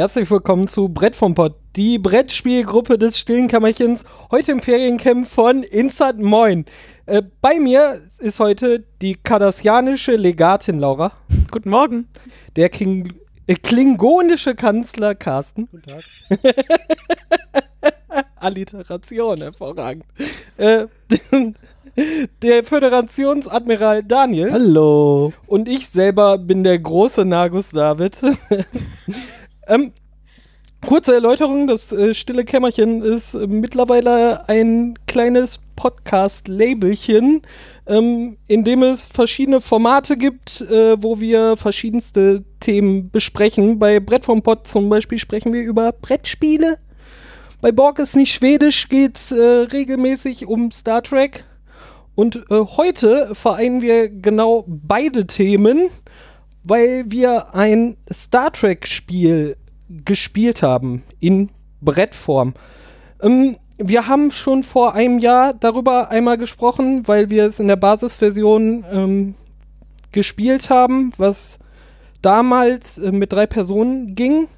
Herzlich willkommen zu Brett vom Pott, die Brettspielgruppe des stillen Kammerchens, heute im Feriencamp von Insert Moin. Äh, bei mir ist heute die kardassianische Legatin Laura. Guten Morgen. Der King, äh, klingonische Kanzler Carsten. Guten Tag. Alliteration, hervorragend. Äh, der Föderationsadmiral Daniel. Hallo. Und ich selber bin der große Nagus David. Ähm, kurze Erläuterung: Das äh, Stille Kämmerchen ist äh, mittlerweile ein kleines Podcast-Labelchen, ähm, in dem es verschiedene Formate gibt, äh, wo wir verschiedenste Themen besprechen. Bei Brett vom Pott zum Beispiel sprechen wir über Brettspiele. Bei Borg ist nicht schwedisch, geht es äh, regelmäßig um Star Trek. Und äh, heute vereinen wir genau beide Themen, weil wir ein Star Trek-Spiel gespielt haben in Brettform. Ähm, wir haben schon vor einem Jahr darüber einmal gesprochen, weil wir es in der Basisversion ähm, gespielt haben, was damals äh, mit drei Personen ging.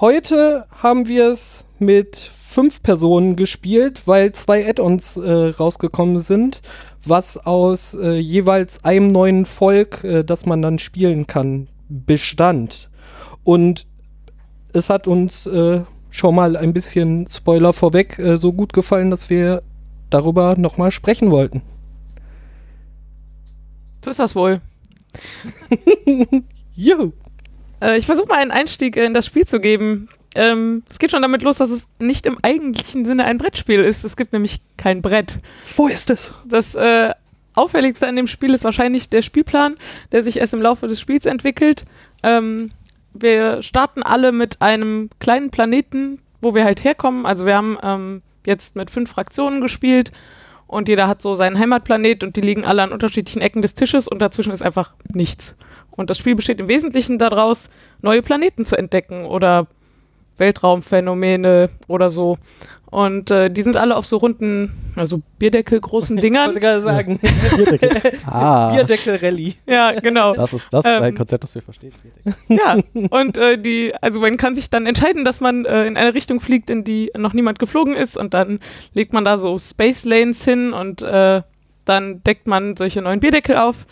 Heute haben wir es mit fünf Personen gespielt, weil zwei Add-ons äh, rausgekommen sind, was aus äh, jeweils einem neuen Volk, äh, das man dann spielen kann, bestand. Und es hat uns äh, schon mal ein bisschen Spoiler vorweg äh, so gut gefallen, dass wir darüber nochmal sprechen wollten. So ist das wohl. Juhu. Äh, ich versuche mal einen Einstieg in das Spiel zu geben. Ähm, es geht schon damit los, dass es nicht im eigentlichen Sinne ein Brettspiel ist. Es gibt nämlich kein Brett. Wo ist es? Das äh, auffälligste an dem Spiel ist wahrscheinlich der Spielplan, der sich erst im Laufe des Spiels entwickelt. Ähm, wir starten alle mit einem kleinen Planeten, wo wir halt herkommen. Also wir haben ähm, jetzt mit fünf Fraktionen gespielt und jeder hat so seinen Heimatplanet und die liegen alle an unterschiedlichen Ecken des Tisches und dazwischen ist einfach nichts. Und das Spiel besteht im Wesentlichen daraus, neue Planeten zu entdecken oder Weltraumphänomene oder so. Und äh, die sind alle auf so runden, also Bierdeckel großen Dingern. Ich wollte gerade sagen. Bierdeckel. Ah, Bierdeckel-Rallye. ja, genau. das ist das Ähm, ein Konzept, das wir verstehen. Bierdeckel. Ja, und äh, die, also man kann sich dann entscheiden, dass man äh, in eine Richtung fliegt, in die noch niemand geflogen ist und dann legt man da so Space Lanes hin und äh, dann deckt man solche neuen Bierdeckel auf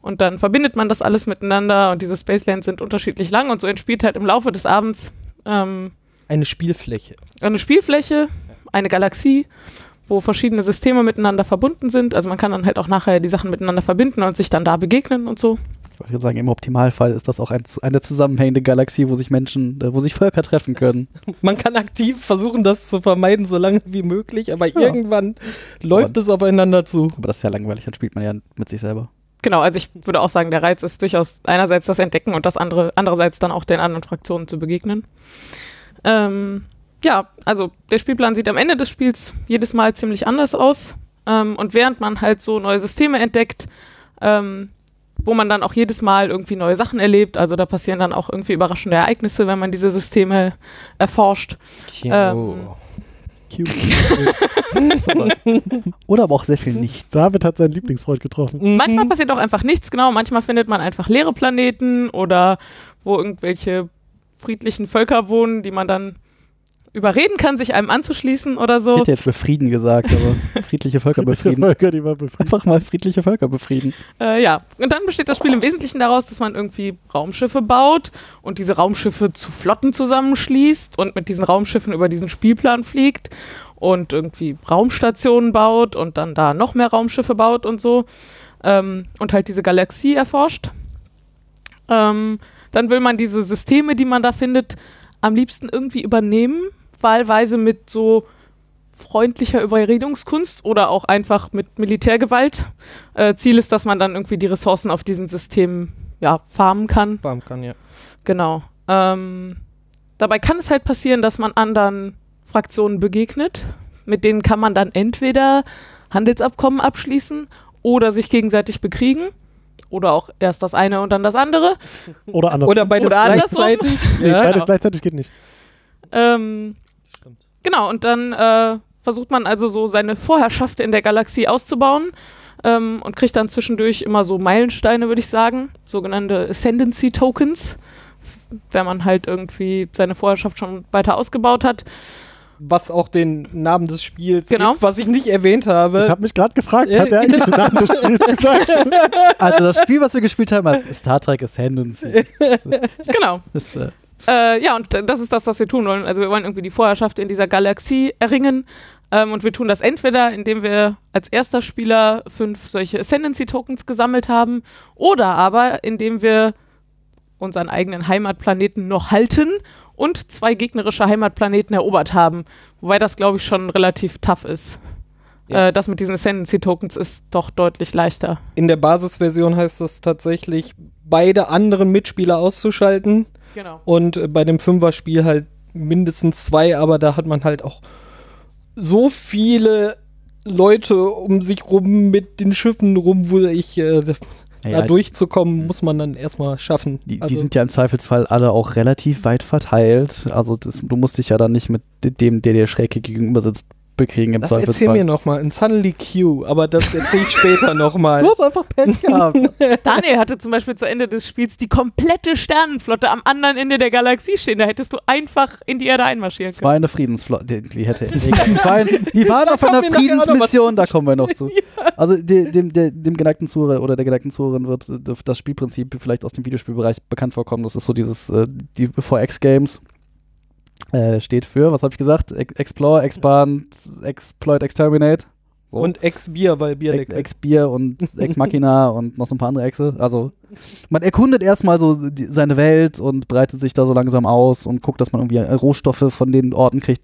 und dann verbindet man das alles miteinander und diese Space Lanes sind unterschiedlich lang und so entspielt halt im Laufe des Abends ähm, Eine Spielfläche. eine Spielfläche, eine Galaxie, wo verschiedene Systeme miteinander verbunden sind. Also man kann dann halt auch nachher die Sachen miteinander verbinden und sich dann da begegnen und so. Ich wollte gerade sagen, im Optimalfall ist das auch ein, eine zusammenhängende Galaxie, wo sich Menschen, äh, wo sich Völker treffen können. Man kann aktiv versuchen, das zu vermeiden, so lange wie möglich, aber Ja. irgendwann läuft es aufeinander zu. Aber das ist ja langweilig, dann spielt man ja mit sich selber. Genau, also ich würde auch sagen, der Reiz ist durchaus einerseits das Entdecken und das andere, andererseits dann auch den anderen Fraktionen zu begegnen. Ähm, ja, also der Spielplan sieht am Ende des Spiels jedes Mal ziemlich anders aus. Ähm, und während man halt so neue Systeme entdeckt, ähm, wo man dann auch jedes Mal irgendwie neue Sachen erlebt, also da passieren dann auch irgendwie überraschende Ereignisse, wenn man diese Systeme erforscht. Ähm, Cute. Oder aber auch sehr viel nichts. David hat seinen Lieblingsfreund getroffen. Mhm. Manchmal passiert auch einfach nichts, genau. Manchmal findet man einfach leere Planeten oder wo irgendwelche friedlichen Völker wohnen, die man dann überreden kann, sich einem anzuschließen oder Ich so. hätte jetzt befrieden gesagt, aber friedliche Völker befrieden. Völker, die man befriedigt. Einfach mal friedliche Völker befrieden. Äh, ja, und dann besteht das Spiel im Wesentlichen daraus, dass man irgendwie Raumschiffe baut und diese Raumschiffe zu Flotten zusammenschließt und mit diesen Raumschiffen über diesen Spielplan fliegt und irgendwie Raumstationen baut und dann da noch mehr Raumschiffe baut und so ähm, und halt diese Galaxie erforscht. Ähm, dann will man diese Systeme, die man da findet, am liebsten irgendwie übernehmen, wahlweise mit so freundlicher Überredungskunst oder auch einfach mit Militärgewalt. Äh, Ziel ist, dass man dann irgendwie die Ressourcen auf diesen Systemen ja, farmen kann. Farm kann, ja. Genau. Ähm, dabei kann es halt passieren, dass man anderen Fraktionen begegnet. Mit denen kann man dann entweder Handelsabkommen abschließen oder sich gegenseitig bekriegen. Oder auch erst das eine und dann das andere. Oder andersrum. Oder beides Oder andersrum. gleichzeitig. nee, ja. beides genau. gleichzeitig geht nicht. Ähm. Genau, und dann äh, versucht man also so seine Vorherrschaft in der Galaxie auszubauen ähm, und kriegt dann zwischendurch immer so Meilensteine, würde ich sagen, sogenannte Ascendancy Tokens, wenn man halt irgendwie seine Vorherrschaft schon weiter ausgebaut hat. Was auch den Namen des Spiels Genau. gibt, was ich nicht erwähnt habe. Ich habe mich gerade gefragt, hat er eigentlich den Namen des Spiels gesagt? Also das Spiel, was wir gespielt haben, als Star Trek Ascendancy. Genau. Das, äh, Äh, ja, und das ist das, was wir tun wollen. Also wir wollen irgendwie die Vorherrschaft in dieser Galaxie erringen. Ähm, und wir tun das entweder, indem wir als erster Spieler fünf solche Ascendancy-Tokens gesammelt haben, oder aber indem wir unseren eigenen Heimatplaneten noch halten und zwei gegnerische Heimatplaneten erobert haben. Wobei das, glaube ich, schon relativ tough ist. Ja. Äh, das mit diesen Ascendancy-Tokens ist doch deutlich leichter. In der Basisversion heißt das tatsächlich, beide anderen Mitspieler auszuschalten Genau. und äh, bei dem Fünfer-Spiel halt mindestens zwei, aber da hat man halt auch so viele Leute um sich rum mit den Schiffen rum, wo ich äh, da ja, durchzukommen, muss man dann erstmal schaffen. die, die Also, sind ja im Zweifelsfall alle auch relativ weit verteilt. Also das, du musst dich ja dann nicht mit dem, der dir schräg gegenüber sitzt, bekriegen im das erzähl Zweifelsfall. mir nochmal, in Suddenly Q, aber das erzähl ich später nochmal. Du hast einfach Pech gehabt. Daniel hatte zum Beispiel zu Ende des Spiels die komplette Sternenflotte am anderen Ende der Galaxie stehen. Da hättest du einfach in die Erde einmarschieren Es war können. eine Friedensflotte. Die, die hätte egal. Die waren auf einer Friedensmission, da kommen wir noch zu. Also de, dem, der, dem geneigten Zuhörer oder der geneigten Zuhörerin wird äh, das Spielprinzip vielleicht aus dem Videospielbereich bekannt vorkommen. Das ist so dieses, äh, die 4X Games äh, steht für, was habe ich gesagt? Ex Explore, Expand, Exploit, Exterminate. So. Und Ex-Bier, weil Bier Ex, lecker Ex Bier und Ex Machina und noch so ein paar andere Exe. Also man erkundet erstmal so die, seine Welt und breitet sich da so langsam aus und guckt, dass man irgendwie Rohstoffe von den Orten kriegt,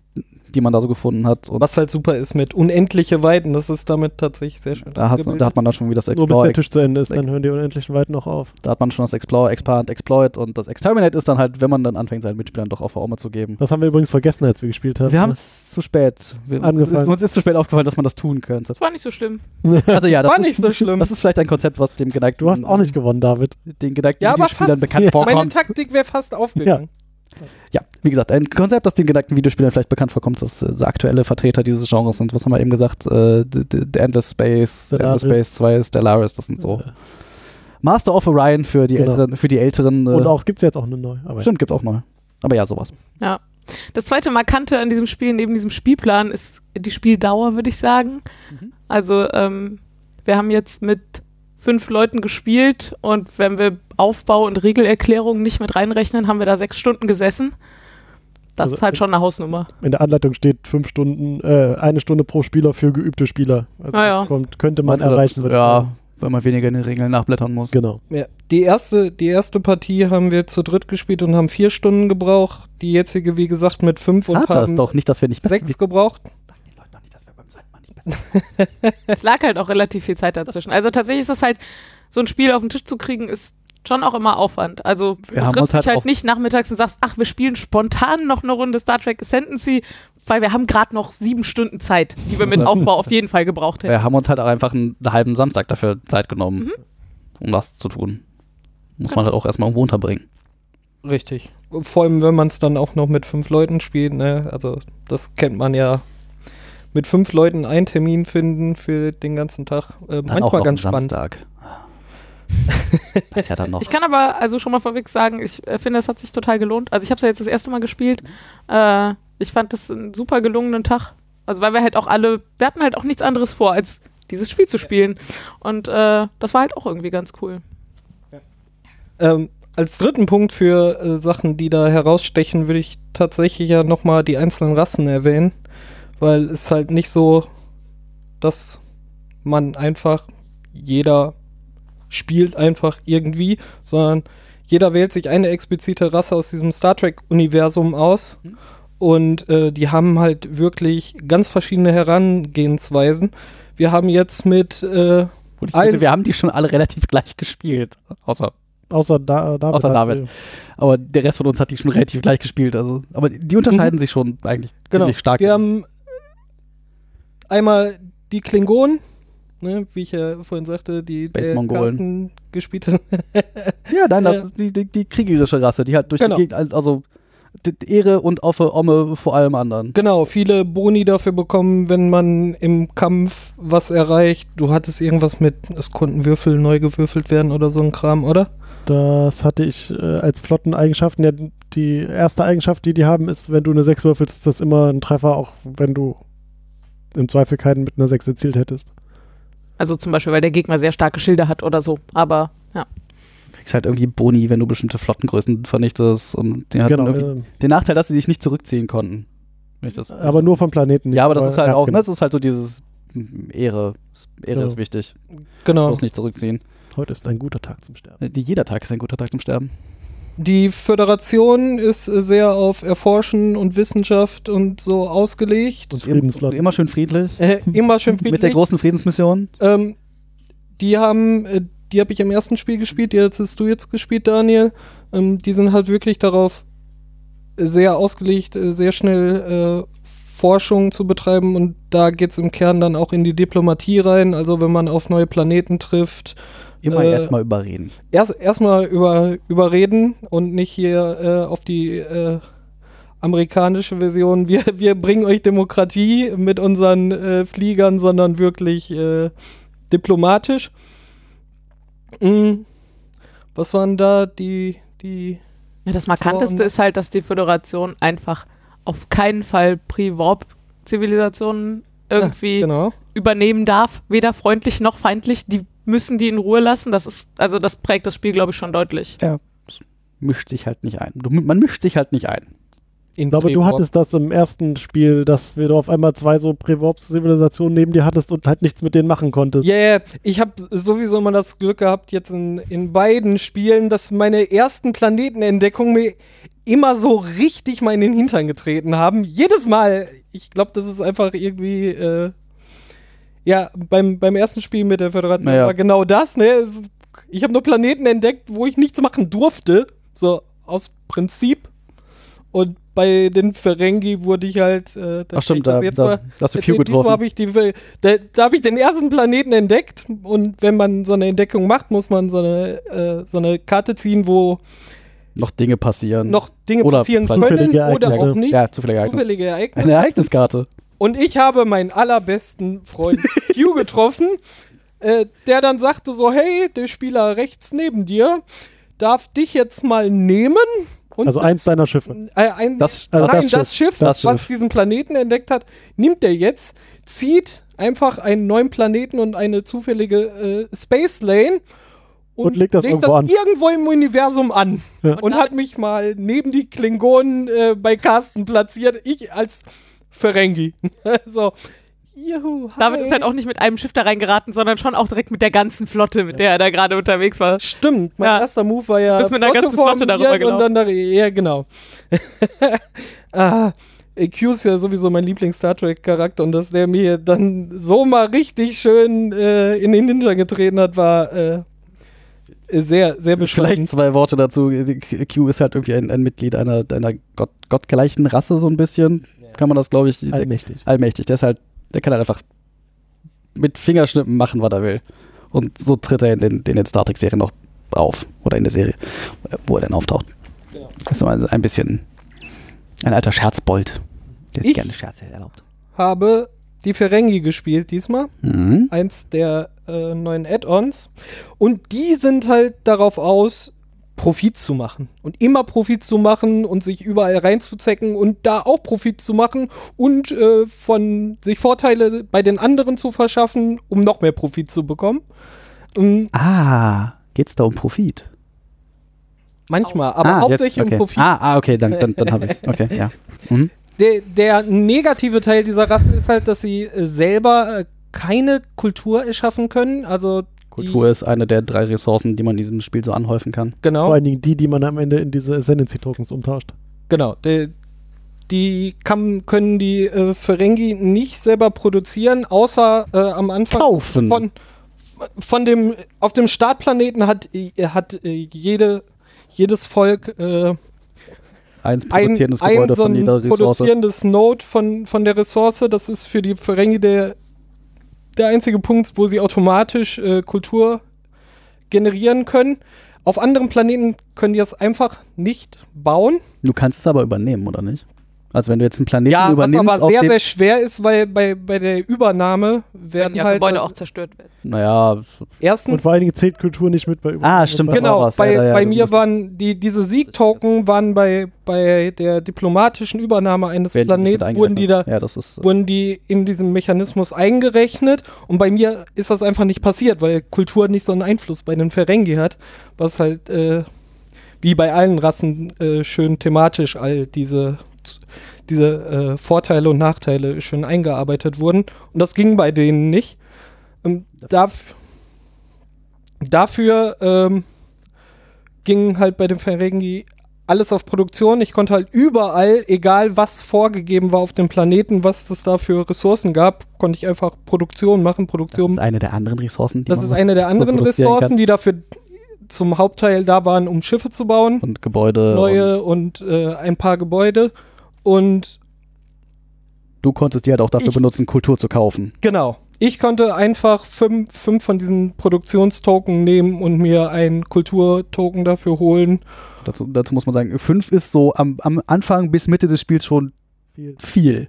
die man da so gefunden hat. Und Was halt super ist mit unendliche Weiten, das ist damit tatsächlich sehr schön. da, da hat man dann schon wieder das Nur bis Explore, der Tisch zu Ende ist, dann hören die unendlichen Weiten auch auf. da hat man schon das Explore, Expand, Exploit und das Exterminate ist dann halt, wenn man dann anfängt, seinen Mitspielern doch auf Arme zu geben. Das haben wir übrigens vergessen, als wir gespielt haben. Wir haben es zu spät. Wir, uns, ist, uns ist zu spät aufgefallen, dass man das tun könnte. Das war nicht so schlimm. Also ja, das War ist, nicht so schlimm. Das ist vielleicht ein Konzept, was dem geneigten Du hast auch nicht gewonnen, David. den geneigten Ja, fast. bekannt Ja. vorkommt. Meine Taktik wäre fast aufgegangen. Ja, wie gesagt, ein Konzept, das den geneigten Videospielern vielleicht bekannt vorkommt, dass äh, so aktuelle Vertreter dieses Genres sind. Was haben wir eben gesagt? Äh, the, the, the Endless Space, Stellaris. Endless Space 2, Stellaris, das sind so. Master of Orion für die Genau. älteren, für die älteren. Äh, Und auch gibt es jetzt auch eine neue. Aber stimmt, gibt's auch neu. Aber ja, sowas. Das zweite Markante an diesem Spiel, neben diesem Spielplan, ist die Spieldauer, würde ich sagen. Mhm. Also, ähm, wir haben jetzt mit fünf Leuten gespielt und wenn wir Aufbau und Regelerklärungen nicht mit reinrechnen, haben wir da sechs Stunden gesessen. Das Also ist halt schon eine Hausnummer. in der Anleitung steht fünf Stunden, äh, eine Stunde pro Spieler für geübte Spieler. Also Ah ja. kommt, könnte man du, erreichen. das- würde ich Ja, weil man weniger in den Regeln nachblättern muss. Genau. Ja, die erste, die erste Partie haben wir zu dritt gespielt und haben vier Stunden gebraucht. Die jetzige, wie gesagt, mit fünf und Hat das haben doch nicht, dass wir nicht sechs gebraucht. Sagen die Leute doch nicht, dass wir beim zweiten Mal nicht besser Es lag halt auch relativ viel Zeit dazwischen. Also tatsächlich ist das halt, so ein Spiel auf den Tisch zu kriegen, ist schon auch immer Aufwand. Also Wir du haben triffst uns halt dich halt auch- nicht nachmittags und sagst, ach, wir spielen spontan noch eine Runde Star Trek Ascendancy, weil wir haben gerade noch sieben Stunden Zeit, die wir mit Aufbau auf jeden Fall gebraucht hätten. Wir haben uns halt auch einfach einen halben Samstag dafür Zeit genommen, um das zu tun. Muss man halt auch erstmal irgendwo unterbringen. Richtig. Vor allem, wenn man es dann auch noch mit fünf Leuten spielt, ne? Also, das kennt man ja. Mit fünf Leuten einen Termin finden für den ganzen Tag. Äh, Dann auch manchmal noch ganz spannend. Samstag. Das ist ja dann noch. Ich kann aber also schon mal vorweg sagen, ich äh, finde, es hat sich total gelohnt. Also ich habe es ja jetzt das erste Mal gespielt. Äh, ich fand das einen super gelungenen Tag. Also weil wir halt auch alle, wir hatten halt auch nichts anderes vor, als dieses Spiel zu spielen. Und äh, das war halt auch irgendwie ganz cool. Ähm, als dritten Punkt für äh, Sachen, die da herausstechen, würde ich tatsächlich ja nochmal die einzelnen Rassen erwähnen. Weil es halt nicht so, dass man einfach jeder spielt einfach irgendwie, sondern jeder wählt sich eine explizite Rasse aus diesem Star Trek-Universum aus. Mhm. Und äh, die haben halt wirklich ganz verschiedene Herangehensweisen. Wir haben jetzt mit äh, finde, wir haben die schon alle relativ gleich gespielt. Außer, Außer da, David. Außer David. aber der Rest von uns hat die schon relativ gleich gespielt. Also, aber die unterscheiden sich schon eigentlich Genau. ziemlich stark. Wir haben einmal die Klingonen, ne, wie ich ja vorhin sagte, die Space Mongolen. Gespielt hat. ja, nein, das Ja. ist die, die, die kriegerische Rasse, die halt durch Genau. die Gegend, also d- Ehre und Offe, Omme vor allem anderen. genau, viele Boni dafür bekommen, wenn man im Kampf was erreicht. Du hattest irgendwas mit, es konnten Würfel neu gewürfelt werden oder so ein Kram, oder? Das hatte ich äh, als Flotteneigenschaften. Ja, die erste Eigenschaft, die die haben, ist, wenn du eine 6 würfelst, ist das immer ein Treffer, auch wenn du im Zweifel keinen mit einer 6 erzielt hättest. Also zum Beispiel, weil der Gegner sehr starke Schilder hat oder so. Aber ja. Du kriegst halt irgendwie Boni, wenn du bestimmte Flottengrößen vernichtest. Und die hatten Genau. irgendwie äh, den Nachteil, dass sie sich nicht zurückziehen konnten. Wenn ich das aber nur vom Planeten. nicht. ja, aber das ist halt ja, auch, genau. das ist halt so dieses hm, Ehre. Ehre Ja. ist wichtig. Genau. Bloß nicht zurückziehen. Heute ist ein guter Tag zum Sterben. Äh, Jeder Tag ist ein guter Tag zum Sterben. Die Föderation ist äh, sehr auf Erforschen und Wissenschaft und so ausgelegt. Und Und Friedensflotten. immer schön friedlich. Äh, immer schön friedlich. Mit der großen Friedensmission. Ähm, die haben, äh, die habe ich im ersten Spiel gespielt, die hast du jetzt gespielt, Daniel. Ähm, die sind halt wirklich darauf sehr ausgelegt, äh, sehr schnell äh, Forschung zu betreiben und da geht es im Kern dann auch in die Diplomatie rein. Also wenn man auf neue Planeten trifft, Immer Äh, erstmal überreden. erst erstmal über, überreden und nicht hier äh, auf die äh, amerikanische Version, wir, wir bringen euch Demokratie mit unseren äh, Fliegern, sondern wirklich äh, diplomatisch. Mm, was waren da die, die ja das Markanteste ist halt, dass die Föderation einfach auf keinen Fall Pre-Warp-Zivilisationen irgendwie genau. übernehmen darf. Weder freundlich noch feindlich. Die müssen die in Ruhe lassen. Das ist, also das prägt das Spiel, glaube ich, schon deutlich. Mischt sich halt nicht ein. Du, man mischt sich halt nicht ein. In Ich glaube, du hattest das im ersten Spiel, dass wir da auf einmal zwei so Pre-Warp-Zivilisationen neben dir hattest und halt nichts mit denen machen konntest. Ja, yeah, ich habe sowieso immer das Glück gehabt, jetzt in, in beiden Spielen, dass meine ersten Planetenentdeckungen mir immer so richtig mal in den Hintern getreten haben. Jedes Mal. Ich glaube, das ist einfach irgendwie. Äh, ja, beim, beim ersten Spiel mit der Föderation Naja. war genau das. Ne? Ich habe nur Planeten entdeckt, wo ich nichts machen durfte. So aus Prinzip. Und bei den Ferengi wurde ich halt. Äh, Ach stimmt, das da, jetzt da, mal- da hast du Jetzt Q getroffen. Hab ich die, da da habe ich den ersten Planeten entdeckt und wenn man so eine Entdeckung macht, muss man so eine, äh, so eine Karte ziehen, wo Noch Dinge passieren. noch Dinge Oder passieren können oder auch Ereignisse. nicht. Ja, zufällige Ereignis. Zufällige Ereignisse. Eine Ereigniskarte. Und ich habe meinen allerbesten Freund Q getroffen, äh, der dann sagte so, hey, der Spieler rechts neben dir darf dich jetzt mal nehmen. Und Also eins deiner Schiffe. äh, ein, Das- also nein, das das, Schiff, Schiff, das was Schiff. diesen Planeten entdeckt hat, nimmt er jetzt, zieht einfach einen neuen Planeten und eine zufällige äh, Space Lane Und legt das irgendwo an. irgendwo im Universum an. Ja. Und hat mich mal neben die Klingonen äh, bei Carsten platziert. Ich als Ferengi. so, juhu, hi. David ist halt auch nicht mit einem Schiff da reingeraten, sondern schon auch direkt mit der ganzen Flotte, mit der er da gerade unterwegs war. Stimmt, mein Ja. erster Move war ja Bist mit einer ganzen Flotte darüber dann da, ja genau. ah, Q ist ja sowieso mein Lieblings-Star Trek-Charakter und dass der mir dann so mal richtig schön äh, in den Hintern getreten hat, war äh, sehr, sehr Vielleicht bescheiden. zwei Worte dazu. Q ist halt irgendwie ein, ein Mitglied einer, einer Gott, gottgleichen Rasse, so ein bisschen. Kann man das, glaube ich. der- Allmächtig. allmächtig. Der ist halt, der kann halt einfach mit Fingerschnippen machen, was er will. Und so tritt er in den, in den Star Trek-Serien noch auf. Oder in der Serie, wo er dann auftaucht. Genau. Das ist so ein, bisschen ein alter Scherzbold, der sich Ich- gerne Scherze erlaubt. Habe die Ferengi gespielt diesmal. Mhm. eins der äh, neuen Add-ons. Und die sind halt darauf aus, Profit zu machen. Und immer Profit zu machen und sich überall reinzuzecken und da auch Profit zu machen und äh, von sich Vorteile bei den anderen zu verschaffen, um noch mehr Profit zu bekommen. Ähm, Ah, geht's da um Profit? manchmal, aber ah, hauptsächlich jetzt, okay. um Profit. Ah, ah, okay, dann, dann, dann habe ich's. Okay, ja. Mhm. Der, der negative Teil dieser Rasse ist halt, dass sie äh, selber äh, keine Kultur erschaffen können. Also Kultur ist eine der drei Ressourcen, die man in diesem Spiel so anhäufen kann. genau. Vor allen Dingen die, die man am Ende in diese Ascendancy-Tokens umtauscht. Genau, die, die kann, können die äh, Ferengi nicht selber produzieren, außer äh, am Anfang Kaufen. von, von dem, auf dem Startplaneten hat, äh, hat äh, jede, jedes Volk äh, Eins ein, produzierendes ein Gebäude so von ein jeder Ressource. produzierendes Node von, von der Ressource. Das ist für die Ferengi der, der einzige Punkt, wo sie automatisch äh, Kultur generieren können. Auf anderen Planeten können die das einfach nicht bauen. Du kannst es aber übernehmen, oder nicht? Also wenn du jetzt einen Planeten Ja, was übernimmst, aber auf sehr, sehr schwer ist, weil bei, bei der Übernahme werden ja halt Gebäude auch zerstört werden. naja, Und erstens vor allen Dingen zählt Kultur nicht mit bei Über Ah, stimmt, bei- genau. Was, bei, ja, ja, bei mir waren die, diese Sieg-Token waren bei, bei der diplomatischen Übernahme eines Planeten, wurden die da. Ja, das ist. äh, wurden die in diesem Mechanismus eingerechnet und bei mir ist das einfach nicht passiert, weil Kultur nicht so einen Einfluss bei den Ferengi hat, was halt äh, wie bei allen Rassen äh, schön thematisch all diese, diese äh, Vorteile und Nachteile schön eingearbeitet wurden und das ging bei denen nicht. Ähm, darf, dafür ähm, ging halt bei den Ferengi alles auf Produktion. Ich konnte halt überall, egal was vorgegeben war auf dem Planeten, was es da für Ressourcen gab, konnte ich einfach Produktion machen. das Produktion, ist eine der anderen Ressourcen, die das ist eine der anderen produzieren Ressourcen, kann. die dafür zum Hauptteil da waren, um Schiffe zu bauen. und Gebäude. Neue und, äh, ein paar Gebäude. Und du konntest die halt auch dafür Ich- benutzen, Kultur zu kaufen. genau. Ich konnte einfach fünf, fünf von diesen Produktionstoken nehmen und mir einen Kulturtoken dafür holen. Dazu, dazu muss man sagen, 5 ist so am, am Anfang bis Mitte des Spiels schon Viel. viel.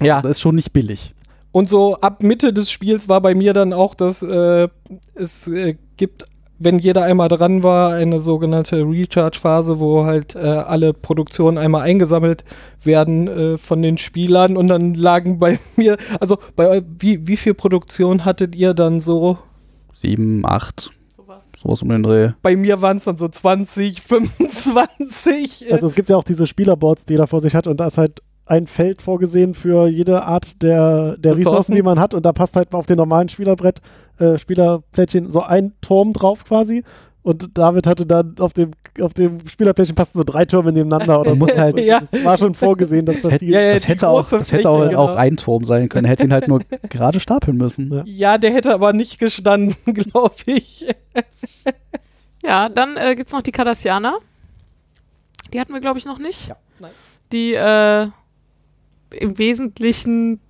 Ja. Das ist schon nicht billig. Und so ab Mitte des Spiels war bei mir dann auch, dass äh, es äh, gibt, wenn jeder einmal dran war, eine sogenannte Recharge-Phase, wo halt äh, alle Produktionen einmal eingesammelt werden äh, von den Spielern und dann lagen bei mir, also bei wie, wie viel Produktion hattet ihr dann so? 7, 8, Sowas. sowas um den Dreh. Bei mir waren es dann so 20, 25. äh, Also es gibt ja auch diese Spielerboards, die jeder vor sich hat und da ist halt ein Feld vorgesehen für jede Art der, der Ressourcen. Die man hat und da passt halt auf den normalen Spielerbrett, äh, Spielerplättchen so ein Turm drauf quasi und David hatte dann auf dem, auf dem Spielerplättchen passten so drei Türme nebeneinander oder so. halt- Ja. Das war schon vorgesehen, dass Das da hätte, viel... Ja, ja, das hätte auch, das hätte auch, Fläche, auch genau. ein Turm sein können. Hätte ihn halt nur gerade stapeln müssen. Ja. ja, der hätte aber nicht gestanden, glaube ich. Ja, dann äh, gibt es noch die Cardassianer. Die hatten wir, glaube ich, noch nicht. Ja. Nein. Die äh, im Wesentlichen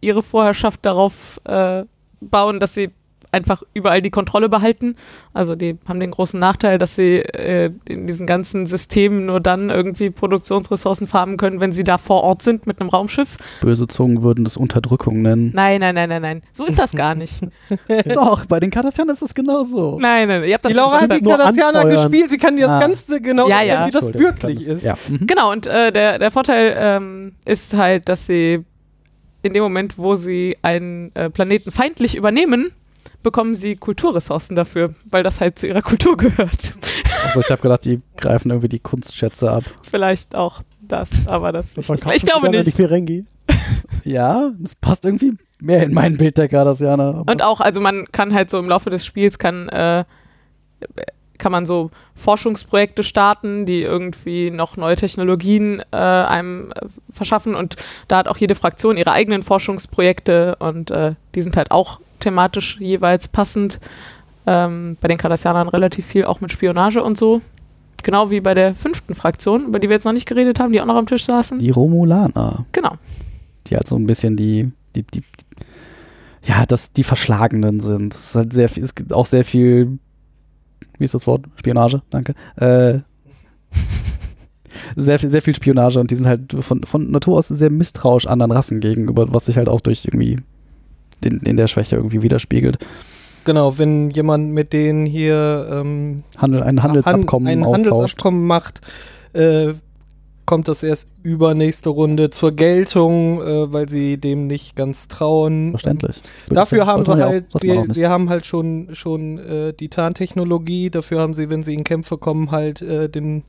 ihre Vorherrschaft darauf äh, bauen, dass sie einfach überall die Kontrolle behalten. Also die haben den großen Nachteil, dass sie äh, in diesen ganzen Systemen nur dann irgendwie Produktionsressourcen farmen können, wenn sie da vor Ort sind mit einem Raumschiff. Böse Zungen würden das Unterdrückung nennen. Nein, nein, nein, nein, nein. So ist das gar nicht. Doch, bei den Kardassianern ist es genauso. Nein, nein, ihr habt das Die Laura hat die nur Cardassianer gespielt, sie kann dir das Ah. Ganze genau Ja, ja. wie das wirklich ist. Ja. Mhm. Genau, und äh, der, der Vorteil ähm, ist halt, dass sie in dem Moment, wo sie einen äh, Planeten feindlich übernehmen, bekommen sie Kulturressourcen dafür, weil das halt zu ihrer Kultur gehört. Also ich habe gedacht, die greifen irgendwie die Kunstschätze ab. Vielleicht auch das, aber das, ich, verkaufen ich glaube nicht. Ferengi. Ja, das passt irgendwie mehr in mein Bild der Kardassianer. aber- Und auch, also man kann halt so im Laufe des Spiels kann, äh, kann man so Forschungsprojekte starten, die irgendwie noch neue Technologien äh, einem äh, verschaffen und da hat auch jede Fraktion ihre eigenen Forschungsprojekte und äh, die sind halt auch thematisch jeweils passend. Ähm, bei den Cardassianern relativ viel auch mit Spionage und so. Genau wie bei der fünften Fraktion, über die wir jetzt noch nicht geredet haben, die auch noch am Tisch saßen. die Romulaner, Genau. die halt so ein bisschen die, die, die, ja, das, die Verschlagenen sind. Es ist halt sehr viel, es gibt auch sehr viel, wie ist das Wort? Spionage, danke. Äh, sehr viel, sehr viel Spionage und die sind halt von, von Natur aus sehr misstrauisch anderen Rassen gegenüber, was sich halt auch durch irgendwie in, in der Schwäche irgendwie widerspiegelt. Genau, wenn jemand mit denen hier ähm, Handel, ein Handelsabkommen ein austauscht. Handelsabkommen macht, äh, kommt das erst übernächste Runde zur Geltung, äh, weil sie dem nicht ganz trauen. Verständlich. Dafür haben sie halt, sie, sie haben halt schon, schon äh, die Tarntechnologie, dafür haben sie, wenn sie in Kämpfe kommen, halt äh, den,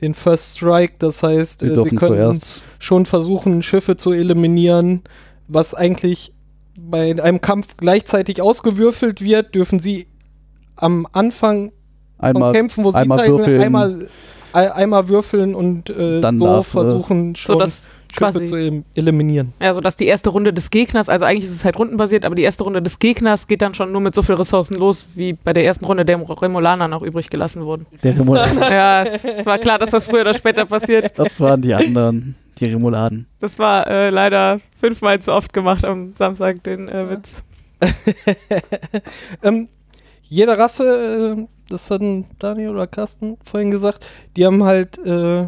den First Strike, das heißt, äh, sie dürfen können schon versuchen, Schiffe zu eliminieren, was eigentlich bei einem Kampf gleichzeitig ausgewürfelt wird, dürfen sie am Anfang von einmal Kämpfen, wo sie einmal würfeln. einmal, ein- einmal würfeln und äh, Dann so darf, äh, versuchen, So schon dass Schiffe quasi zu elim eliminieren. Ja, so dass die erste Runde des Gegners, also eigentlich ist es halt rundenbasiert, aber die erste Runde des Gegners geht dann schon nur mit so viel Ressourcen los, wie bei der ersten Runde der Remolaner noch übrig gelassen wurden. der Remuladen. ja, es war klar, dass das früher oder später passiert. Das waren die anderen, die Remuladen. Das war äh, leider fünfmal zu oft gemacht am Samstag, den äh, Witz. ähm, jede Rasse, äh, das hatten Daniel oder Carsten vorhin gesagt, die haben halt äh,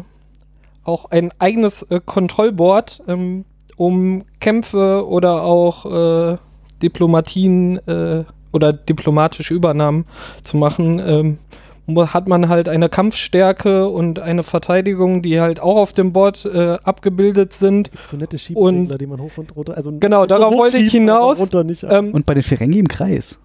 auch ein eigenes äh, Kontrollboard, ähm, um Kämpfe oder auch äh, Diplomatien äh, oder diplomatische Übernahmen zu machen. Ähm, hat man halt eine Kampfstärke und eine Verteidigung, die halt auch auf dem Board äh, abgebildet sind. So nette Und- die man hoch und runter. Also Genau, darauf wollte ich hinaus. Runter nicht. Ähm, Und bei den Ferengi im Kreis.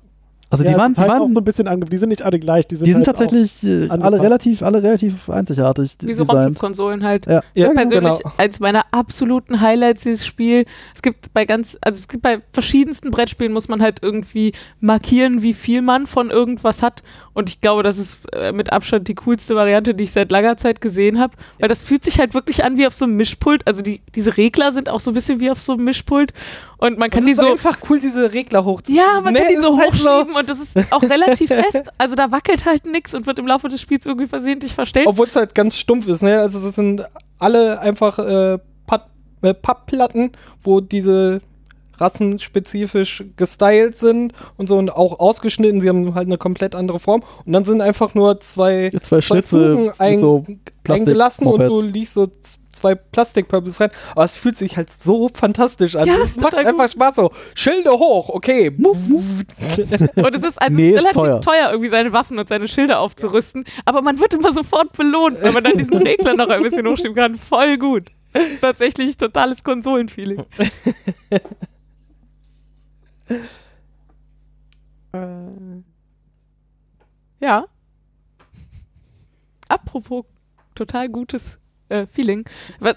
Also ja, die waren, die halt waren, auch so ein bisschen ange die sind nicht alle gleich. Die sind, die sind halt tatsächlich äh, alle angepasst. relativ, alle relativ einzigartig Wie so. Raumschiffkonsolen halt. Ja, Ja, ja, persönlich genau. eins meiner absoluten Highlights dieses Spiel. Es gibt bei ganz, also es gibt bei verschiedensten Brettspielen muss man halt irgendwie markieren, wie viel man von irgendwas hat. Und ich glaube, das ist äh, mit Abstand die coolste Variante, die ich seit langer Zeit gesehen habe. Weil das fühlt sich halt wirklich an wie auf so einem Mischpult. Also die, diese Regler sind auch so ein bisschen wie auf so einem Mischpult. Und man kann Und die so. einfach cool, diese Regler hochzuziehen. Ja, man Ne, kann die es so halt hochschieben und das ist auch relativ fest. Also da wackelt halt nichts und wird im Laufe des Spiels irgendwie versehentlich verstellt. Obwohl es halt ganz stumpf ist, ne? Also es sind alle einfach äh, äh, Pappplatten, wo diese rassenspezifisch gestylt sind und so und auch ausgeschnitten. Sie haben halt eine komplett andere Form. Und dann sind einfach nur zwei, Zwei mit ein, so eingelassen und du liegst so zwei Plastikpöppels rein. Aber es fühlt sich halt so fantastisch an. Ja, es macht einfach Spaß so. Schilde hoch, okay. Muff, muff. Und es ist also Nee, ist relativ teuer. teuer. irgendwie seine Waffen und seine Schilder aufzurüsten. Aber man wird immer sofort belohnt, wenn man dann diesen Regler noch ein bisschen hochschieben kann. Voll gut. Tatsächlich totales Konsolenfeeling. äh, ja. Apropos total gutes äh, Feeling.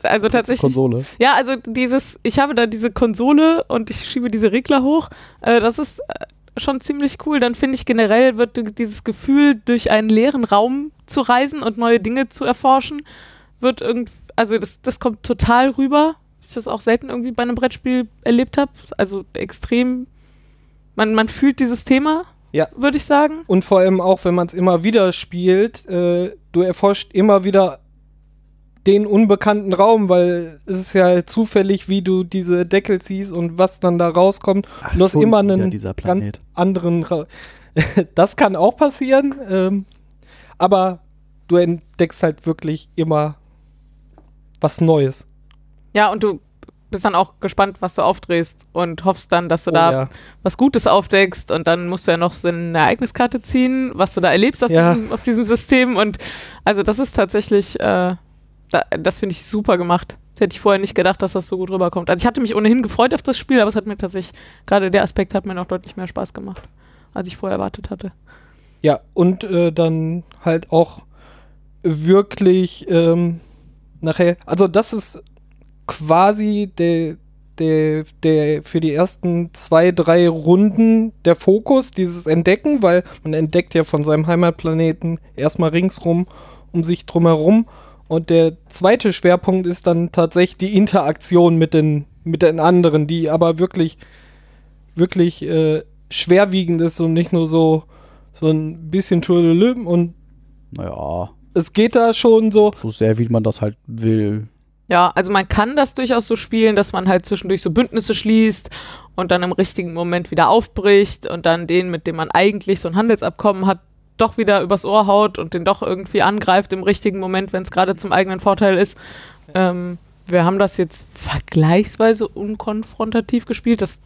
Also tatsächlich. Konsole. Ja, also dieses, ich habe da diese Konsole und ich schiebe diese Regler hoch. Äh, das ist äh, schon ziemlich cool. Dann finde ich generell wird dieses Gefühl, durch einen leeren Raum zu reisen und neue Dinge zu erforschen, wird irgendwie, also das, das kommt total rüber. Ich das auch selten irgendwie bei einem Brettspiel erlebt habe. Also extrem, man, man fühlt dieses Thema, Ja. würde ich sagen. Und vor allem auch, wenn man es immer wieder spielt, äh, du erforscht immer wieder den unbekannten Raum, weil es ist ja halt zufällig, wie du diese Deckel ziehst und was dann da rauskommt. Ach, du hast immer einen dieser ganz anderen Raum. das kann auch passieren, ähm, aber du entdeckst halt wirklich immer was Neues. Ja, und du bist dann auch gespannt, was du aufdrehst und hoffst dann, dass du Oh da ja. was Gutes aufdeckst und dann musst du ja noch so eine Ereigniskarte ziehen, was du da erlebst auf, Ja. diesem, auf diesem System und also das ist tatsächlich, äh, da, das finde ich super gemacht. Das hätte ich vorher nicht gedacht, dass das so gut rüberkommt. Also ich hatte mich ohnehin gefreut auf das Spiel, aber es hat mir tatsächlich, gerade der Aspekt hat mir noch deutlich mehr Spaß gemacht, als ich vorher erwartet hatte. Ja, und äh, dann halt auch wirklich ähm, nachher, also das ist quasi der, der, der für die ersten zwei, drei Runden der Fokus, dieses Entdecken, weil man entdeckt ja von seinem Heimatplaneten erstmal ringsrum um sich drumherum. Und der zweite Schwerpunkt ist dann tatsächlich die Interaktion mit den, mit den anderen, die aber wirklich, wirklich äh, schwerwiegend ist und nicht nur so, so ein bisschen Turlelüm und Naja, es geht da schon so. so sehr, wie man das halt will. Ja, also man kann das durchaus so spielen, dass man halt zwischendurch so Bündnisse schließt und dann im richtigen Moment wieder aufbricht und dann den, mit dem man eigentlich so ein Handelsabkommen hat, doch wieder übers Ohr haut und den doch irgendwie angreift im richtigen Moment, wenn es gerade zum eigenen Vorteil ist. Ähm, wir haben das jetzt vergleichsweise unkonfrontativ gespielt. Das,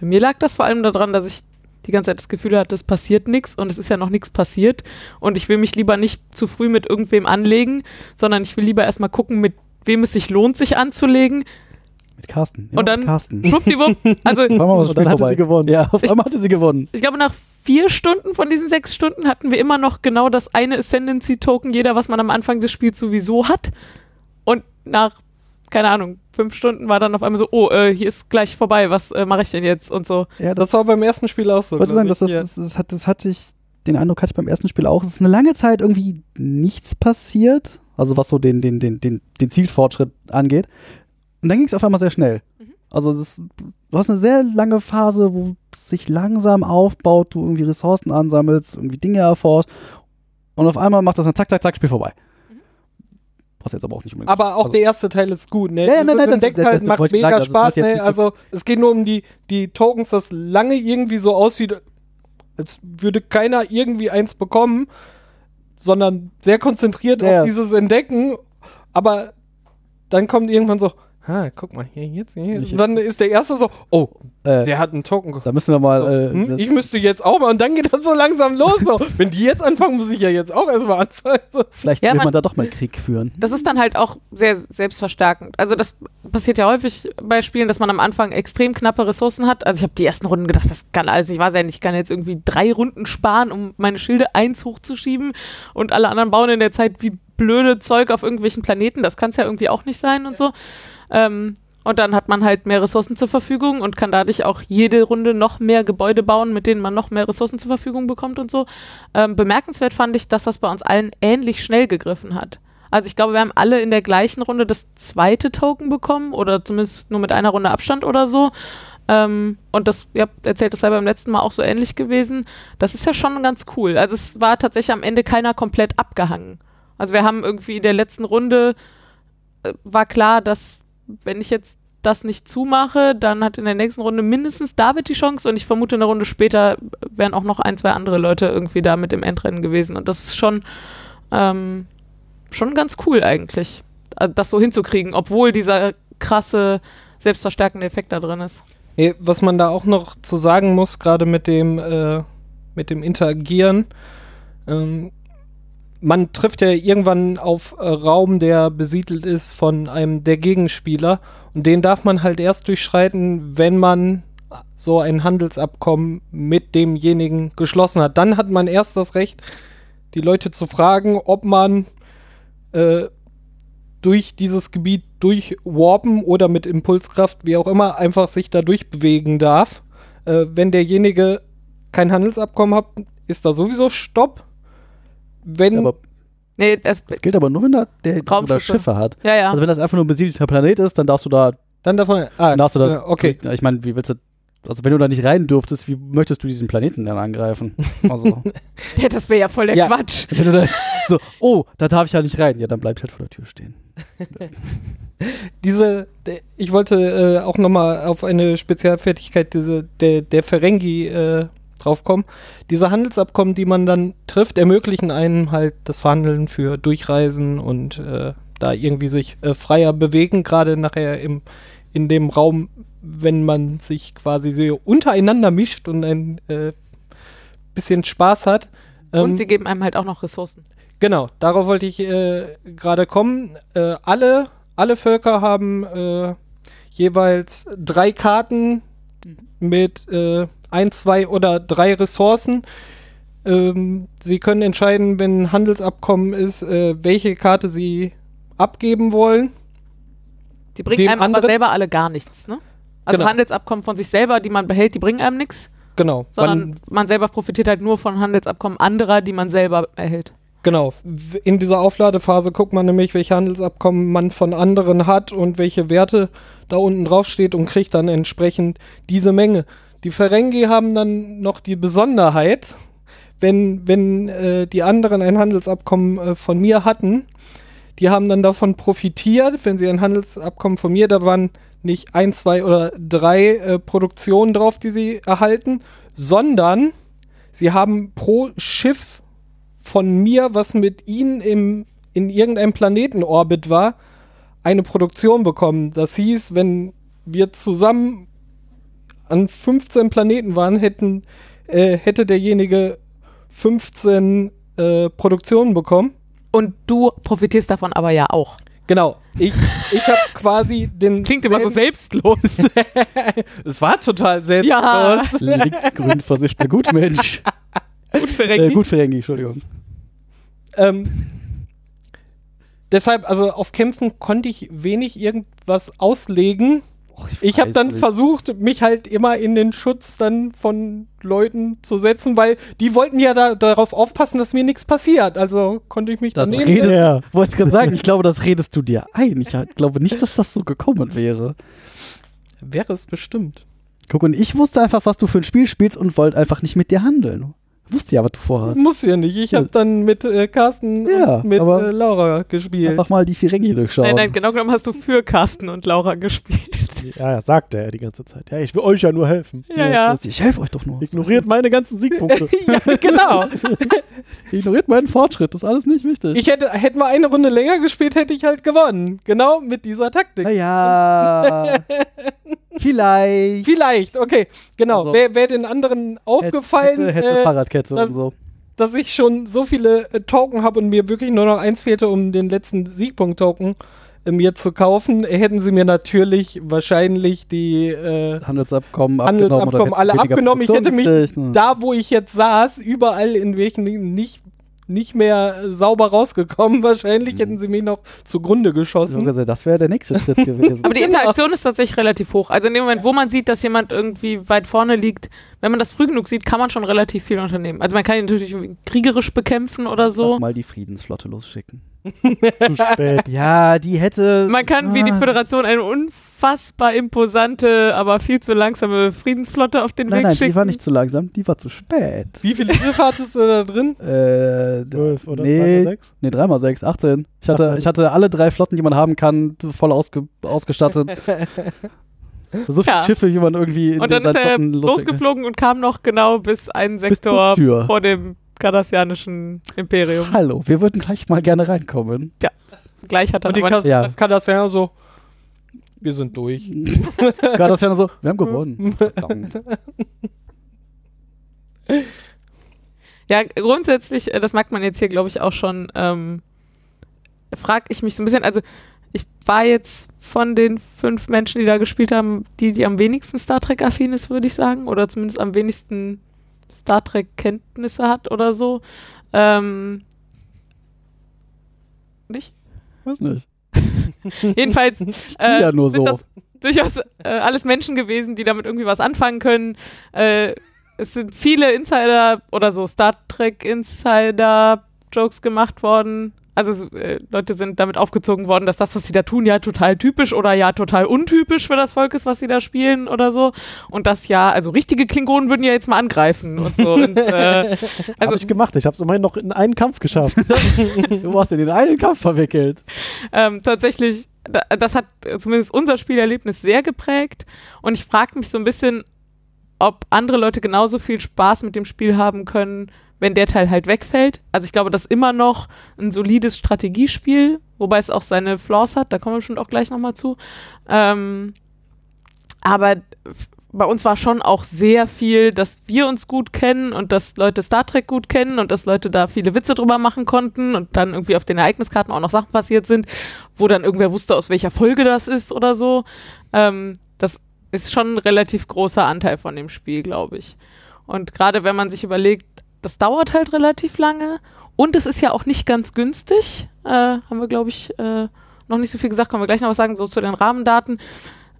bei mir lag das vor allem daran, dass ich die ganze Zeit das Gefühl hatte, es passiert nichts und es ist ja noch nichts passiert. Und ich will mich lieber nicht zu früh mit irgendwem anlegen, sondern ich will lieber erstmal gucken, mit wem es sich lohnt, sich anzulegen. Mit Carsten. Und dann- mit Carsten. Schwuppdiwupp. Also Auf einmal Und dann hatte vorbei. sie gewonnen. Ja, auf einmal hatte sie gewonnen. ich glaube, nach vier Stunden von diesen sechs Stunden hatten wir immer noch genau das eine Ascendancy-Token, jeder, was man am Anfang des Spiels sowieso hat. Und nach, keine Ahnung, fünf Stunden war dann auf einmal so, oh, äh, hier ist gleich vorbei, was äh, mache ich denn jetzt und so. Ja, das Das war beim ersten Spiel auch so. wollte sagen, ich. das, das, das, hat, das hatte ich, den Eindruck hatte ich beim ersten Spiel auch. Es ist eine lange Zeit irgendwie nichts passiert, also was so den, den, den, den, den Zielfortschritt angeht. Und dann ging es auf einmal sehr schnell. Mhm. Also ist, du hast eine sehr lange Phase, wo es sich langsam aufbaut, du irgendwie Ressourcen ansammelst, irgendwie Dinge erforscht und auf einmal macht das dann zack, zack, zack, Spiel vorbei. Was jetzt aber auch nicht unbedingt. Aber auch also, der erste Teil ist gut, ne? Ja, ja, nein, Dieses nein, das- das- halt das macht mega sagen, also Spaß, ne? so- Also es geht nur um die, die Tokens, das lange irgendwie so aussieht, als würde keiner irgendwie eins bekommen, sondern sehr konzentriert ja. auf dieses Entdecken. Aber dann kommt irgendwann so, ah, guck mal, hier, jetzt, hier. Ich- Und dann ist der erste so, oh, Äh, der hat einen Token da müssen wir mal. Äh, hm, ich müsste jetzt auch mal. Und dann geht das so langsam los. So. Wenn die jetzt anfangen, muss ich ja jetzt auch erstmal anfangen. So. vielleicht Ja, will man- man da doch mal Krieg führen. Das ist dann halt auch sehr selbstverstärkend. Also das passiert ja häufig bei Spielen, dass man am Anfang extrem knappe Ressourcen hat. Also ich habe die ersten Runden gedacht, das kann alles nicht wahr sein. Ich kann jetzt irgendwie drei Runden sparen, um meine Schilde eins hochzuschieben und alle anderen bauen in der Zeit wie blöde Zeug auf irgendwelchen Planeten. Das kann es ja irgendwie auch nicht sein und so. Ähm, und dann hat man halt mehr Ressourcen zur Verfügung und kann dadurch auch jede Runde noch mehr Gebäude bauen, mit denen man noch mehr Ressourcen zur Verfügung bekommt und so. Ähm, bemerkenswert fand ich, dass das bei uns allen ähnlich schnell gegriffen hat. Also ich glaube, wir haben alle in der gleichen Runde das zweite Token bekommen oder zumindest nur mit einer Runde Abstand oder so. Ähm, und das, ihr habt erzählt, das sei beim letzten Mal auch so ähnlich gewesen. Das ist ja schon ganz cool. Also es war tatsächlich am Ende keiner komplett abgehangen. Also wir haben irgendwie in der letzten Runde äh, war klar, dass wenn ich jetzt das nicht zumache, dann hat in der nächsten Runde mindestens David die Chance und ich vermute eine Runde später wären auch noch ein, zwei andere Leute irgendwie da mit im Endrennen gewesen. Und das ist schon, ähm, schon ganz cool eigentlich, äh, das so hinzukriegen, obwohl dieser krasse selbstverstärkende Effekt da drin ist. Was man da auch noch zu sagen muss, gerade mit dem, äh, mit dem Interagieren, ähm, man trifft ja irgendwann auf äh, Raum, der besiedelt ist von einem der Gegenspieler und den darf man halt erst durchschreiten, wenn man so ein Handelsabkommen mit demjenigen geschlossen hat. Dann hat man erst das Recht, die Leute zu fragen, ob man äh, durch dieses Gebiet durchwarpen oder mit Impulskraft, wie auch immer, einfach sich da durchbewegen darf. Äh, wenn derjenige kein Handelsabkommen hat, ist da sowieso Stopp. Wenn Aber Nee, das, das gilt aber nur, wenn er der oder Raumschiffe. Schiffe hat. ja, ja. Also wenn das einfach nur ein besiedelter Planet ist, dann darfst du da, dann davon. Ah, dann darfst du da. okay. Ja, Ich meine, wie willst du. Also wenn du da nicht rein dürftest, wie möchtest du diesen Planeten dann angreifen? Also, ja, das wäre ja voll der Ja. Quatsch. wenn du da so, oh, da darf ich ja nicht rein. Ja, dann bleib ich halt vor der Tür stehen. Diese, de, ich wollte äh, auch nochmal auf eine Spezialfertigkeit diese, der, der Ferengi äh, draufkommen. Diese Handelsabkommen, die man dann trifft, ermöglichen einem halt das Verhandeln für Durchreisen und äh, da irgendwie sich äh, freier bewegen, gerade nachher im, in dem Raum, wenn man sich quasi so untereinander mischt und ein äh, bisschen Spaß hat. Ähm, Und sie geben einem halt auch noch Ressourcen. Genau, darauf wollte ich äh, gerade kommen. Äh, alle, alle Völker haben äh, jeweils drei Karten mit äh, ein, zwei oder drei Ressourcen. Ähm, sie können entscheiden, wenn ein Handelsabkommen ist, äh, welche Karte sie abgeben wollen. Die bringen einem aber anderen- selber alle gar nichts, ne? Also Genau. Handelsabkommen von sich selber, die man behält, die bringen einem nichts, Genau. sondern Man, man selber profitiert halt nur von Handelsabkommen anderer, die man selber erhält. Genau. In dieser Aufladephase guckt man nämlich, welche Handelsabkommen man von anderen hat und welche Werte da unten drauf steht und kriegt dann entsprechend diese Menge. Die Ferengi haben dann noch die Besonderheit, wenn, wenn äh, die anderen ein Handelsabkommen äh, von mir hatten, die haben dann davon profitiert, wenn sie ein Handelsabkommen von mir, da waren nicht ein, zwei oder drei äh, Produktionen drauf, die sie erhalten, sondern sie haben pro Schiff von mir, was mit ihnen im, in irgendeinem Planetenorbit war, eine Produktion bekommen. Das hieß, wenn wir zusammen an 15 Planeten waren, hätten, äh, hätte derjenige 15 äh, Produktionen bekommen. Und du profitierst davon aber ja auch. Genau. Ich, ich habe quasi den. Klingt immer so selbstlos. Es war total selbstlos. Ja. Linksgrün versicht mir gut, Mensch. Gut, Äh, gut, Ferengi, Entschuldigung. Ähm, deshalb, also auf Kämpfen konnte ich wenig irgendwas auslegen. Ich habe weiß dann nicht. versucht, mich halt immer in den Schutz dann von Leuten zu setzen, weil die wollten ja da, darauf aufpassen, dass mir nichts passiert. Also konnte ich mich Das daneben redet, setzen. Ja. wollte ich gerade sagen, ich glaube, das redest du dir ein. Ich glaube nicht, dass das so gekommen wäre. Wäre es bestimmt. Guck, und ich wusste einfach, was du für ein Spiel spielst und wollte einfach nicht mit dir handeln. Ich wusste ja, was du vorhast. Muss ja nicht. Ich habe dann mit äh, Carsten Ja, und mit aber äh, Laura gespielt. Einfach mal die Ferengi durchschauen. Nein, nein, genau genommen hast du für Carsten und Laura gespielt. Ja, ja, sagt er ja die ganze Zeit. Ja, ich will euch ja nur helfen. Ja, ja. Ich helfe euch doch nur. Ignoriert meine ganzen Siegpunkte. ja, genau. Ignoriert meinen Fortschritt, das ist alles nicht wichtig. Ich hätte, hätten wir eine Runde länger gespielt, hätte ich halt gewonnen. Genau mit dieser Taktik. naja. vielleicht. Vielleicht, okay, genau. Also- Wäre wär den anderen aufgefallen, Hätte, hätte äh, Fahrradkette das- und so. dass ich schon so viele äh, Token habe und mir wirklich nur noch eins fehlte, um den letzten Siegpunkt-Token mir zu kaufen, hätten sie mir natürlich wahrscheinlich die äh, Handelsabkommen abgenommen. Handelsabkommen alle abgenommen. Ich hätte mich ne? da, wo ich jetzt saß, überall in welchen nicht, nicht mehr sauber rausgekommen. Wahrscheinlich Mhm. hätten sie mich noch zugrunde geschossen. Das wäre der nächste Schritt gewesen. Aber die Genau. Interaktion ist tatsächlich relativ hoch. Also in dem Moment, wo man sieht, dass jemand irgendwie weit vorne liegt, wenn man das früh genug sieht, kann man schon relativ viel unternehmen. Also man kann ihn natürlich kriegerisch bekämpfen oder so. Sag mal die Friedensflotte losschicken. Zu spät. Ja, die hätte. Man kann wie die Ah. Föderation eine unfassbar imposante, aber viel zu langsame Friedensflotte auf den Nein, Weg nein, schicken. die war nicht zu langsam, die war zu spät. Wie viele Schiffe hattest du da drin? Äh, Zwölf oder nee, sechs? nee, 3 mal 6, 18. Ich hatte, ich hatte alle drei Flotten, die man haben kann, voll ausge, ausgestattet. so viele Ja. Schiffe, wie man irgendwie in Und dann ist er losgeflogen und kam noch genau bis einen Bis zur Sektor Tür. vor dem kardassianischen Imperium. Hallo, wir würden gleich mal gerne reinkommen. Gleich hat er Und die Kas Ja. Kardassianer so, wir sind durch. Gerade das ja so, wir haben gewonnen. Verdammt. Ja, grundsätzlich, äh, das merkt man jetzt hier, glaube ich, auch schon, ähm, frage ich mich so ein bisschen, also ich war jetzt von den fünf Menschen, die da gespielt haben, die, die am wenigsten Star Trek-affin ist, würde ich sagen, oder zumindest am wenigsten Star Trek-Kenntnisse hat oder so. Ähm, nicht? Weiß nicht. Jedenfalls tu ja nur sind so. das durchaus äh, alles Menschen gewesen, die damit irgendwie was anfangen können. Äh, es sind viele Insider oder so Star Trek Insider Jokes gemacht worden. Also äh, Leute sind damit aufgezogen worden, dass das, was sie da tun, ja total typisch oder ja total untypisch für das Volk ist, was sie da spielen oder so. Und das ja, also richtige Klingonen würden ja jetzt mal angreifen und so. Und, äh, Also, Habe ich gemacht. Ich habe es immerhin noch in einen Kampf geschafft. Du warst in den einen Kampf verwickelt. ähm, tatsächlich, da, das hat äh, zumindest unser Spielerlebnis sehr geprägt. Und ich frage mich so ein bisschen, ob andere Leute genauso viel Spaß mit dem Spiel haben können, wenn der Teil halt wegfällt. Also ich glaube, das ist immer noch ein solides Strategiespiel, wobei es auch seine Flaws hat, da kommen wir bestimmt auch gleich nochmal zu. Ähm, aber bei uns war schon auch sehr viel, dass wir uns gut kennen und dass Leute Star Trek gut kennen und dass Leute da viele Witze drüber machen konnten und dann irgendwie auf den Ereigniskarten auch noch Sachen passiert sind, wo dann irgendwer wusste, aus welcher Folge das ist oder so. Ähm, das ist schon ein relativ großer Anteil von dem Spiel, glaube ich. Und gerade wenn man sich überlegt, das dauert halt relativ lange und es ist ja auch nicht ganz günstig, äh, haben wir, glaube ich, äh, noch nicht so viel gesagt, können wir gleich noch was sagen, so zu den Rahmendaten.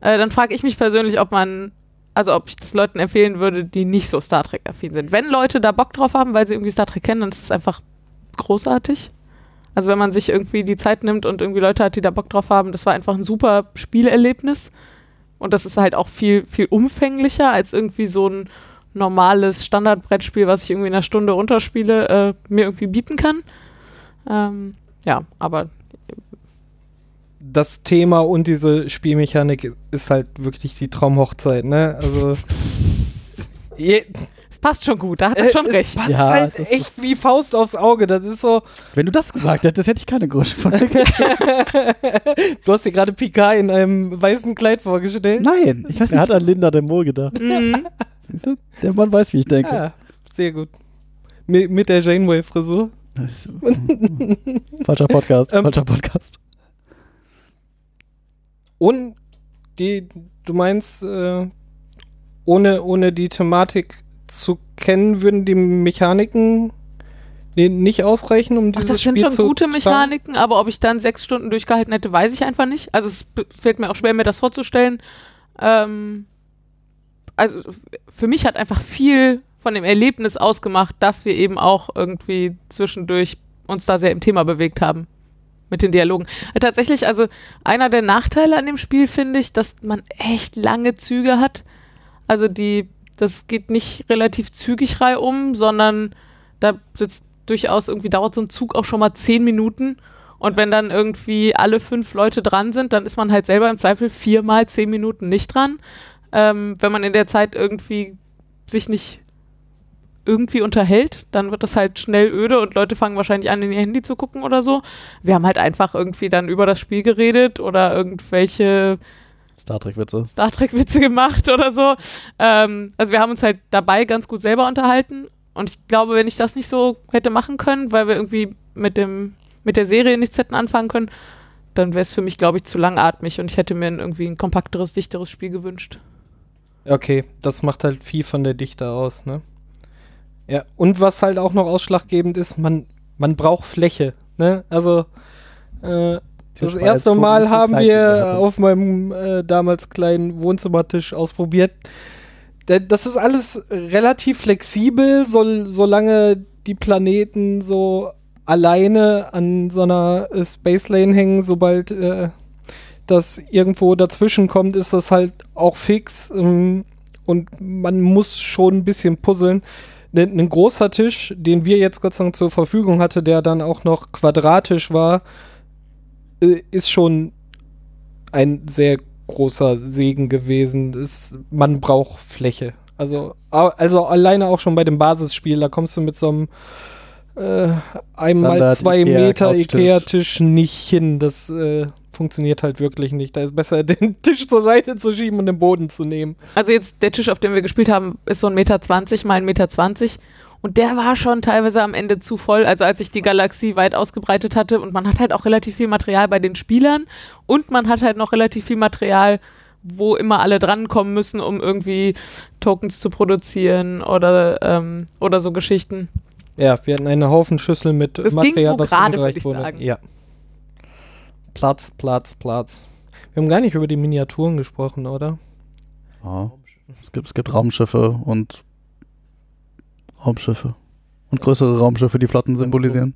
Äh, dann frage ich mich persönlich, ob man, also ob ich das Leuten empfehlen würde, die nicht so Star Trek-affin sind. Wenn Leute da Bock drauf haben, weil sie irgendwie Star Trek kennen, dann ist es einfach großartig. Also wenn man sich irgendwie die Zeit nimmt und irgendwie Leute hat, die da Bock drauf haben, das war einfach ein super Spielerlebnis. Und das ist halt auch viel, viel umfänglicher als irgendwie so ein normales Standardbrettspiel, was ich irgendwie in einer Stunde runterspiele, äh, mir irgendwie bieten kann. Ähm, ja, aber Das Thema und diese Spielmechanik ist halt wirklich die Traumhochzeit, ne? Also. je, es passt schon gut, da hat er schon es recht. passt Ja, halt das echt wie Faust aufs Auge. Das ist so. Wenn du das gesagt hättest, hätte ich keine Grosche von dir du hast dir gerade Picard in einem weißen Kleid vorgestellt. Nein, ich weiß er nicht. hat an Linda dem wohl gedacht. Mhm. Siehst du? Der Mann weiß, wie ich denke. Ja, sehr gut. Mit, mit der Janeway-Frisur. falscher Podcast, Ähm, falscher Podcast. Und die, du meinst, äh, ohne, ohne die Thematik zu kennen, würden die Mechaniken ni- nicht ausreichen, um Ach, dieses das sind Spiel schon gute? Mechaniken, aber ob ich dann sechs Stunden durchgehalten hätte, weiß ich einfach nicht. Also es fällt mir auch schwer, mir das vorzustellen. Ähm, also für mich hat einfach viel von dem Erlebnis ausgemacht, dass wir eben auch irgendwie zwischendurch uns da sehr im Thema bewegt haben mit den Dialogen. Tatsächlich, also einer der Nachteile an dem Spiel finde ich, dass man echt lange Züge hat. Also die, das geht nicht relativ zügig reihum, sondern da sitzt durchaus irgendwie dauert so ein Zug auch schon mal zehn Minuten Und wenn dann irgendwie alle fünf Leute dran sind, dann ist man halt selber im Zweifel viermal zehn Minuten nicht dran. Ähm, wenn man in der Zeit irgendwie sich nicht irgendwie unterhält, dann wird das halt schnell öde und Leute fangen wahrscheinlich an, in ihr Handy zu gucken oder so. Wir haben halt einfach irgendwie dann über das Spiel geredet oder irgendwelche Star Trek-Witze. Star Trek-Witze gemacht oder so. Ähm, also wir haben uns halt dabei ganz gut selber unterhalten. Und ich glaube, wenn ich das nicht so hätte machen können, weil wir irgendwie mit dem, mit der Serie nichts hätten anfangen können, dann wäre es für mich, glaube ich, zu langatmig und ich hätte mir irgendwie ein kompakteres, dichteres Spiel gewünscht. Okay, das macht halt viel von der Dichte aus, ne? Ja, und was halt auch noch ausschlaggebend ist, man, man braucht Fläche, ne? Also, äh, das erste Mal haben wir auf meinem äh, damals kleinen Wohnzimmertisch ausprobiert. Da- Das ist alles relativ flexibel, so, solange die Planeten so alleine an so einer äh, Space Lane hängen, sobald äh, das irgendwo dazwischen kommt, ist das halt auch fix ähm, und man muss schon ein bisschen puzzeln. Ein, ein großer Tisch, den wir jetzt Gott sei Dank zur Verfügung hatte, der dann auch noch quadratisch war, äh, ist schon ein sehr großer Segen gewesen. Es, man braucht Fläche. Also, also alleine auch schon bei dem Basisspiel, da kommst du mit so einem äh, einmal Standard zwei Ikea Meter. Ikea-Tisch nicht hin. Das äh, funktioniert halt wirklich nicht. Da ist besser, den Tisch zur Seite zu schieben und den Boden zu nehmen. Also jetzt der Tisch, auf dem wir gespielt haben, ist so ein Meter zwanzig mal ein Meter zwanzig und der war schon teilweise am Ende zu voll. Also als ich die Galaxie weit ausgebreitet hatte und man hat halt auch relativ viel Material bei den Spielern und man hat halt noch relativ viel Material, wo immer alle drankommen müssen, um irgendwie Tokens zu produzieren oder, ähm, oder so Geschichten. Ja, wir hatten eine Haufen Schüssel mit Das ging Material, so was gerade, umgereicht würd ich wurde. sagen. Ja. Platz, Platz, Platz. Wir haben gar nicht über die Miniaturen gesprochen, oder? Ja. Es, gibt, es gibt Raumschiffe und Raumschiffe. Und größere Raumschiffe, die Flotten symbolisieren.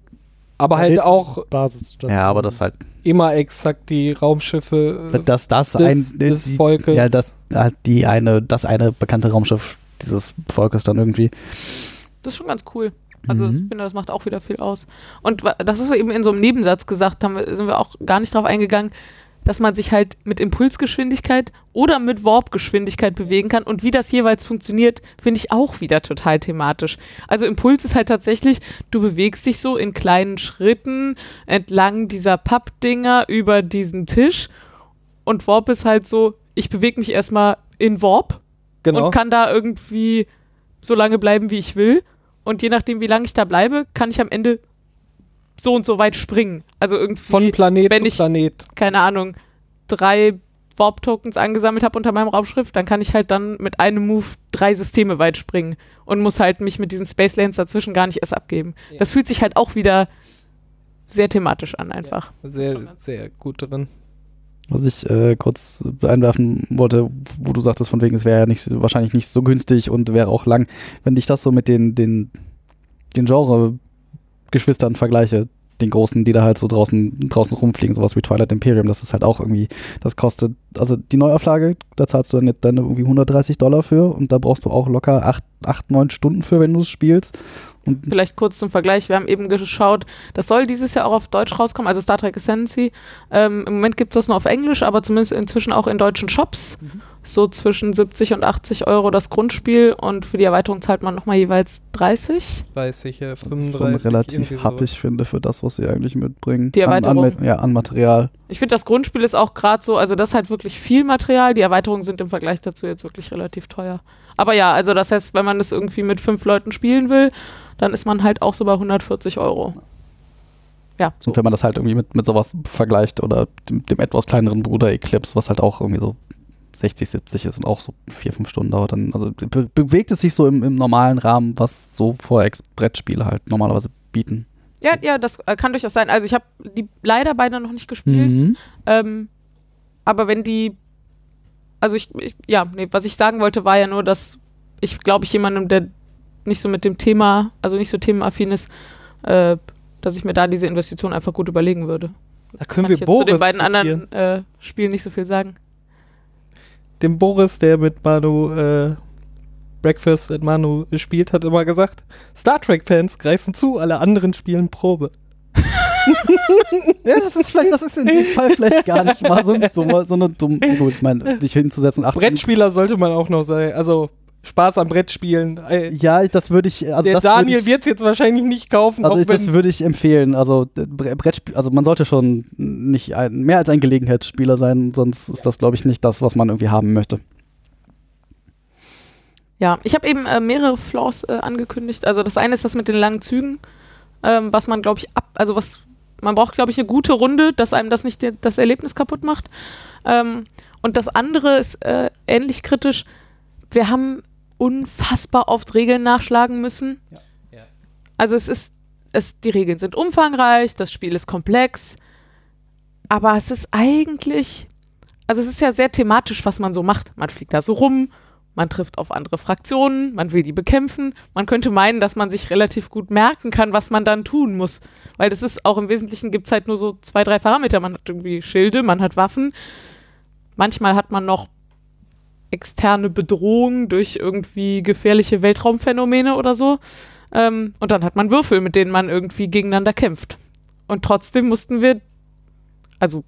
Aber halt auch Basisstation. Ja, aber das halt, immer exakt die Raumschiffe äh, dass das des, ein, des die, Volkes. ja, das, halt die eine, das eine bekannte Raumschiff dieses Volkes dann irgendwie. Das ist schon ganz cool. Also Mhm. ich finde, das macht auch wieder viel aus. Und das ist eben in so einem Nebensatz gesagt, haben wir, sind wir auch gar nicht drauf eingegangen, dass man sich halt mit Impulsgeschwindigkeit oder mit Warpgeschwindigkeit bewegen kann. Und wie das jeweils funktioniert, finde ich auch wieder total thematisch. Also Impuls ist halt tatsächlich, du bewegst dich so in kleinen Schritten entlang dieser Pappdinger über diesen Tisch. Und Warp ist halt so, ich bewege mich erstmal in Warp genau. und kann da irgendwie so lange bleiben, wie ich will. Und je nachdem, wie lange ich da bleibe, kann ich am Ende so und so weit springen. Also irgendwie, Von Planet wenn zu ich- Planet. keine Ahnung, drei Warp-Tokens angesammelt habe unter meinem Raumschiff, dann kann ich halt dann mit einem Move drei Systeme weit springen und muss halt mich mit diesen Space Lanes dazwischen gar nicht erst abgeben. Ja. Das fühlt sich halt auch wieder sehr thematisch an einfach. Sehr, Schon ganz sehr gut drin. Was ich äh, kurz einwerfen wollte, wo du sagtest, von wegen, es wäre ja nicht, wahrscheinlich nicht so günstig und wäre auch lang. Wenn ich das so mit den, den, den Genre-Geschwistern vergleiche, den großen, die da halt so draußen, draußen rumfliegen, sowas wie Twilight Imperium, das ist halt auch irgendwie, das kostet, also die Neuauflage, da zahlst du dann, jetzt dann irgendwie 130 Dollar für und da brauchst du auch locker 8, 8 9 Stunden für, wenn du es spielst. Und Vielleicht kurz zum Vergleich, wir haben eben geschaut, das soll dieses Jahr auch auf Deutsch rauskommen, also Star Trek Ascendancy. Ähm, Im Moment gibt es das nur auf Englisch, aber zumindest inzwischen auch in deutschen Shops. So zwischen 70 und 80 Euro das Grundspiel und für die Erweiterung zahlt man nochmal jeweils 30. Weiß ich, ja, was ich 35. schon relativ happig finde für das, was sie eigentlich mitbringen. Die An, Erweiterung. an, ja, an Material. Ich finde, das Grundspiel ist auch gerade so, also das ist halt wirklich viel Material. Die Erweiterungen sind im Vergleich dazu jetzt wirklich relativ teuer. Aber ja, also das heißt, wenn man das irgendwie mit fünf Leuten spielen will, dann ist man halt auch so bei 140 Euro. Ja, so. Und wenn man das halt irgendwie mit, mit sowas vergleicht oder dem, dem etwas kleineren Bruder Eclipse, was halt auch irgendwie so 60, 70 ist und auch so vier, fünf Stunden dauert, dann also be bewegt es sich so im, im normalen Rahmen, was so Vorex-Brettspiele halt normalerweise bieten. Ja, ja, das äh, kann durchaus sein. Also ich habe die leider beide noch nicht gespielt. Mhm. Ähm, aber wenn die, also ich, ich, ja, nee, was ich sagen wollte, war ja nur, dass ich glaube ich jemandem, der nicht so mit dem Thema, also nicht so themenaffin ist, äh, dass ich mir da diese Investition einfach gut überlegen würde. Da können Kann wir ich jetzt Boris zu den beiden zitieren. anderen äh, Spielen nicht so viel sagen. Dem Boris, der mit Manu äh, Breakfast at Manu spielt, hat immer gesagt, Star Trek-Fans greifen zu, alle anderen spielen Probe. Ja, das ist vielleicht, das ist in dem Fall vielleicht gar nicht mal so, so, so eine dumme, gut, ich meine, dich hinzusetzen. Acht Brettspieler sollte man auch noch sein. Also Spaß am Brettspielen. Äh, Ja, das würde ich, also Der Daniel wird es jetzt wahrscheinlich nicht kaufen, also auch ich, das würde ich empfehlen. Also Bre- Brettspiel, also man sollte schon nicht ein, mehr als ein Gelegenheitsspieler sein, sonst ist das, glaube ich, nicht das, was man irgendwie haben möchte. Ja, ich habe eben äh, mehrere Flaws äh, angekündigt. Also das eine ist das mit den langen Zügen, ähm, was man, glaube ich, ab, also was man braucht, glaube ich, eine gute Runde, dass einem das nicht das Erlebnis kaputt macht. Ähm, und das andere ist äh, ähnlich kritisch. Wir haben unfassbar oft Regeln nachschlagen müssen. Ja. Also es ist, es, die Regeln sind umfangreich, das Spiel ist komplex, aber es ist eigentlich, also es ist ja sehr thematisch, was man so macht. Man fliegt da so rum, man trifft auf andere Fraktionen, man will die bekämpfen. Man könnte meinen, dass man sich relativ gut merken kann, was man dann tun muss. Weil das ist auch im Wesentlichen gibt es halt nur so zwei, drei Parameter. Man hat irgendwie Schilde, man hat Waffen. Manchmal hat man noch externe Bedrohung durch irgendwie gefährliche Weltraumphänomene oder so. Ähm, und dann hat man Würfel, mit denen man irgendwie gegeneinander kämpft. Und trotzdem mussten wir, also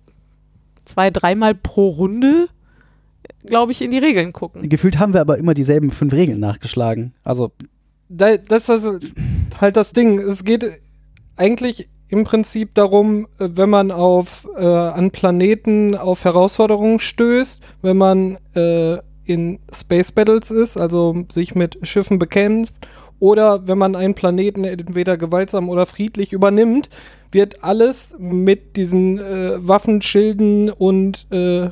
zwei, dreimal pro Runde, glaube ich, in die Regeln gucken. Gefühlt haben wir aber immer dieselben fünf Regeln nachgeschlagen. Also, da, das ist halt das Ding. Es geht eigentlich im Prinzip darum, wenn man auf äh, an Planeten auf Herausforderungen stößt, wenn man äh, in Space Battles ist, also sich mit Schiffen bekämpft, oder wenn man einen Planeten entweder gewaltsam oder friedlich übernimmt, wird alles mit diesen äh, Waffen, Schilden und äh,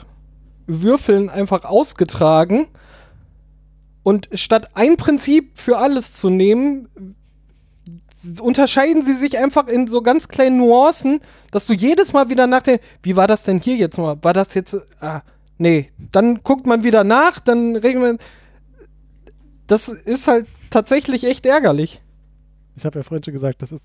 Würfeln einfach ausgetragen. Und statt ein Prinzip für alles zu nehmen, unterscheiden sie sich einfach in so ganz kleinen Nuancen, dass du jedes Mal wieder nachdenkst, wie war das denn hier jetzt mal? War das jetzt, ah, nee. Dann guckt man wieder nach, dann reden wir, das ist halt tatsächlich echt ärgerlich. Ich habe ja vorhin schon gesagt, das ist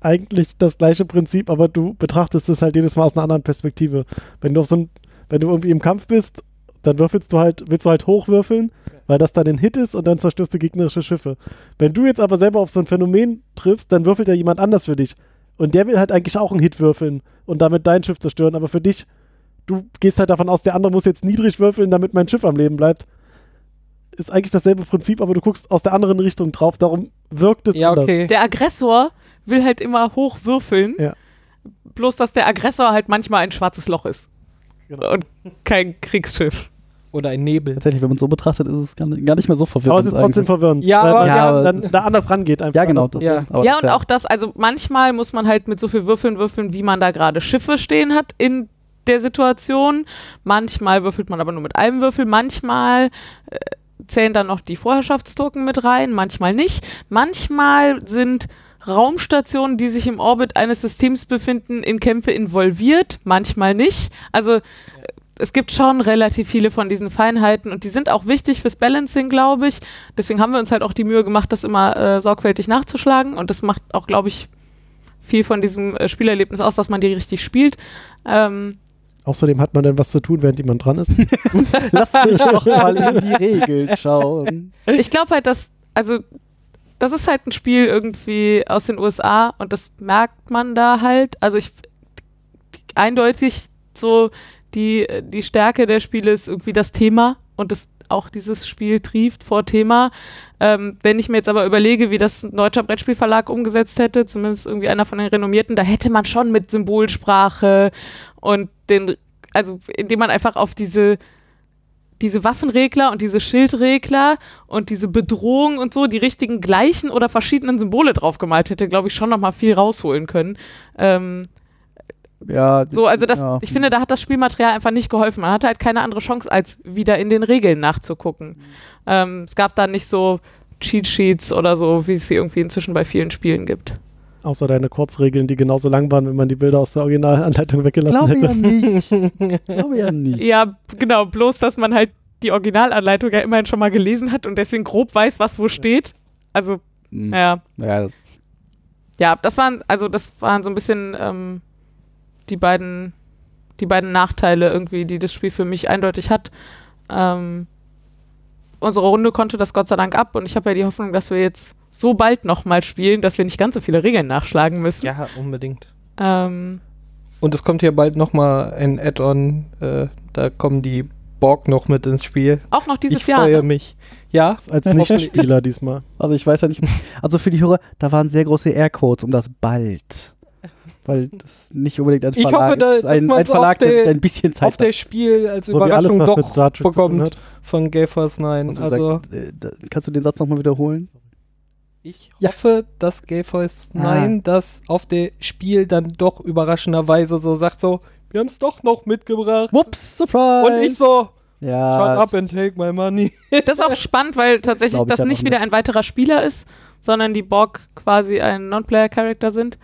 eigentlich das gleiche Prinzip, aber du betrachtest es halt jedes Mal aus einer anderen Perspektive. Wenn du auf so ein, wenn du irgendwie im Kampf bist, dann würfelst du halt, willst du halt hochwürfeln, weil das dann ein Hit ist und dann zerstörst du gegnerische Schiffe. Wenn du jetzt aber selber auf so ein Phänomen triffst, dann würfelt ja jemand anders für dich. Und der will halt eigentlich auch einen Hit würfeln und damit dein Schiff zerstören, aber für dich, du gehst halt davon aus, der andere muss jetzt niedrig würfeln, damit mein Schiff am Leben bleibt. Ist eigentlich dasselbe Prinzip, aber du guckst aus der anderen Richtung drauf, darum wirkt es Ja, anders. okay. Der Aggressor will halt immer hoch würfeln. Ja. Bloß, dass der Aggressor halt manchmal ein schwarzes Loch ist. Genau. Und kein Kriegsschiff. Oder ein Nebel. tatsächlich, wenn man es so betrachtet, ist es gar nicht, mehr so verwirrend. Aber es ist trotzdem eigentlich. verwirrend. Ja, weil aber- man Ja, aber dann da anders rangeht einfach. Ja, genau. Das, Ja. aber ja, und auch das, also manchmal muss man halt mit so viel Würfeln würfeln, wie man da gerade Schiffe stehen hat in der Situation. Manchmal würfelt man aber nur mit einem Würfel. Manchmal äh, zählen dann noch die Vorherrschaftstoken mit rein, manchmal nicht. Manchmal sind Raumstationen, die sich im Orbit eines Systems befinden, in Kämpfe involviert, manchmal nicht. Also äh, es gibt schon relativ viele von diesen Feinheiten und die sind auch wichtig fürs Balancing, glaube ich. Deswegen haben wir uns halt auch die Mühe gemacht, das immer äh, sorgfältig nachzuschlagen und das macht auch, glaube ich, viel von diesem äh, Spielerlebnis aus, dass man die richtig spielt. Ähm, Außerdem hat man dann was zu tun, während jemand dran ist. Lass mich doch mal in die Regeln schauen. ich glaube halt, dass, also, das ist halt ein Spiel irgendwie aus den USA und das merkt man da halt. Also ich eindeutig so die, die Stärke der Spiele ist irgendwie das Thema und das auch dieses Spiel trieft vor Thema. Ähm, wenn ich mir jetzt aber überlege, wie das ein deutscher Brettspielverlag umgesetzt hätte, zumindest irgendwie einer von den renommierten, da hätte man schon mit Symbolsprache und den, also indem man einfach auf diese diese Waffenregler und diese Schildregler und diese Bedrohung und so die richtigen gleichen oder verschiedenen Symbole draufgemalt hätte, glaube ich, schon noch mal viel rausholen können. Ähm, Ja, so, also das, ja. ich finde, da hat das Spielmaterial einfach nicht geholfen. Man hatte halt keine andere Chance, als wieder in den Regeln nachzugucken. Ähm, es gab da nicht so Cheat Sheets oder so, wie es sie irgendwie inzwischen bei vielen Spielen gibt. Außer deine Kurzregeln, die genauso lang waren, wenn man die Bilder aus der Originalanleitung weggelassen Glaube hätte. ja nicht. Glaube ja nicht. Ja, genau, bloß, dass man halt die Originalanleitung ja immerhin schon mal gelesen hat und deswegen grob weiß, was wo steht. Also, Hm. ja. Ja, Ja, das waren, also das waren so ein bisschen ähm, die beiden, die beiden Nachteile irgendwie, die das Spiel für mich eindeutig hat. Ähm, unsere Runde konnte das Gott sei Dank ab und ich habe ja die Hoffnung, dass wir jetzt so bald nochmal spielen, dass wir nicht ganz so viele Regeln nachschlagen müssen. Ja, unbedingt. Ähm, Und es kommt hier bald nochmal ein Add-on. Äh, da kommen die Borg noch mit ins Spiel. auch noch dieses ich Jahr. freue Ne? mich. Ja, Als. Nicht-Spieler diesmal. Also ich weiß ja nicht. Also für die Hörer, da waren sehr große Airquotes um das bald. Weil das nicht unbedingt ein Ich Verlag hoffe, da- ist. Ein, ein Verlag, der der- sich ein bisschen Zeit auf der Spiel als So alles, Überraschung mit doch bekommt hat. von Gay Force 9. Also, Also, sagt, äh, kannst du den Satz nochmal wiederholen? ich Ja. hoffe, dass Gay Force Ah. 9 das auf der Spiel dann doch überraschenderweise so sagt so, wir haben es doch noch mitgebracht. Whoops, Surprise! Und ich so, shut ja, up and take my money. Das ist auch spannend, weil tatsächlich ich das nicht wieder nicht. ein weiterer Spieler ist, sondern die Borg quasi ein Non-Player-Character sind,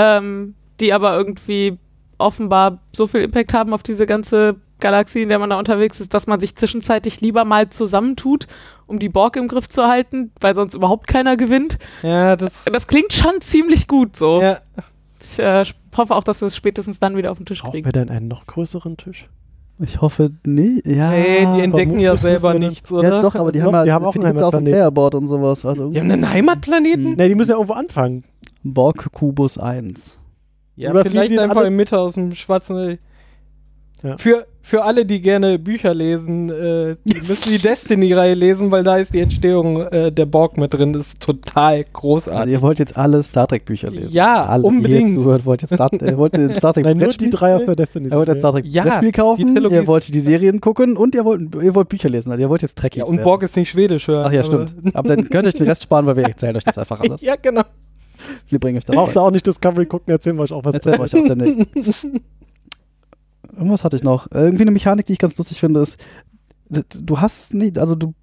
ähm, die aber irgendwie offenbar so viel Impact haben auf diese ganze Galaxie, in der man da unterwegs ist, dass man sich zwischenzeitlich lieber mal zusammentut, um die Borg im Griff zu halten, weil sonst überhaupt keiner gewinnt. Ja, das, Das klingt schon ziemlich gut so. ja, Ich äh, hoffe auch, dass wir es spätestens dann wieder auf den Tisch Brauchen kriegen. wir denn einen noch größeren Tisch? ich hoffe nicht. Ja, nee, die entdecken ja selber nichts, oder? ja, doch, aber die Doch, haben, die haben auch einen gibt's aus dem. Playerboard und sowas. Also Die haben einen Heimatplaneten? Mhm. Ne, die müssen ja irgendwo anfangen. Borg Kubus 1. Ja, Oder vielleicht einfach in Mitte aus dem schwarzen. Ja. Für, für alle, die gerne Bücher lesen, äh, die müssen die Destiny-Reihe lesen, weil da ist die Entstehung äh, der Borg mit drin. Das ist total Also großartig. ihr wollt jetzt alle Star Trek Bücher lesen. Ja, alle, unbedingt. Die hier zuhört, wollt jetzt Star, äh, wollt den Star Trek Nein, nur die drei aus der Destiny. Ihr wollt jetzt Star Trek Ja, Brettspiel kaufen, ihr wollt die Serien gucken und ihr wollt, ihr wollt Bücher lesen. Also ihr wollt jetzt Trekkies ja, und werden. Borg ist nicht schwedisch hören. Ach ja, stimmt. Aber dann könnt ihr euch den Rest sparen, weil wir erzählen euch das einfach alles. ja, genau. Wir bringen euch das Braucht ihr auch nicht Discovery gucken, erzählen wir euch auch was. Erzählen wir euch auch demnächst. Irgendwas hatte ich noch. Irgendwie eine Mechanik, die ich ganz lustig finde, ist, du hast nicht, also du,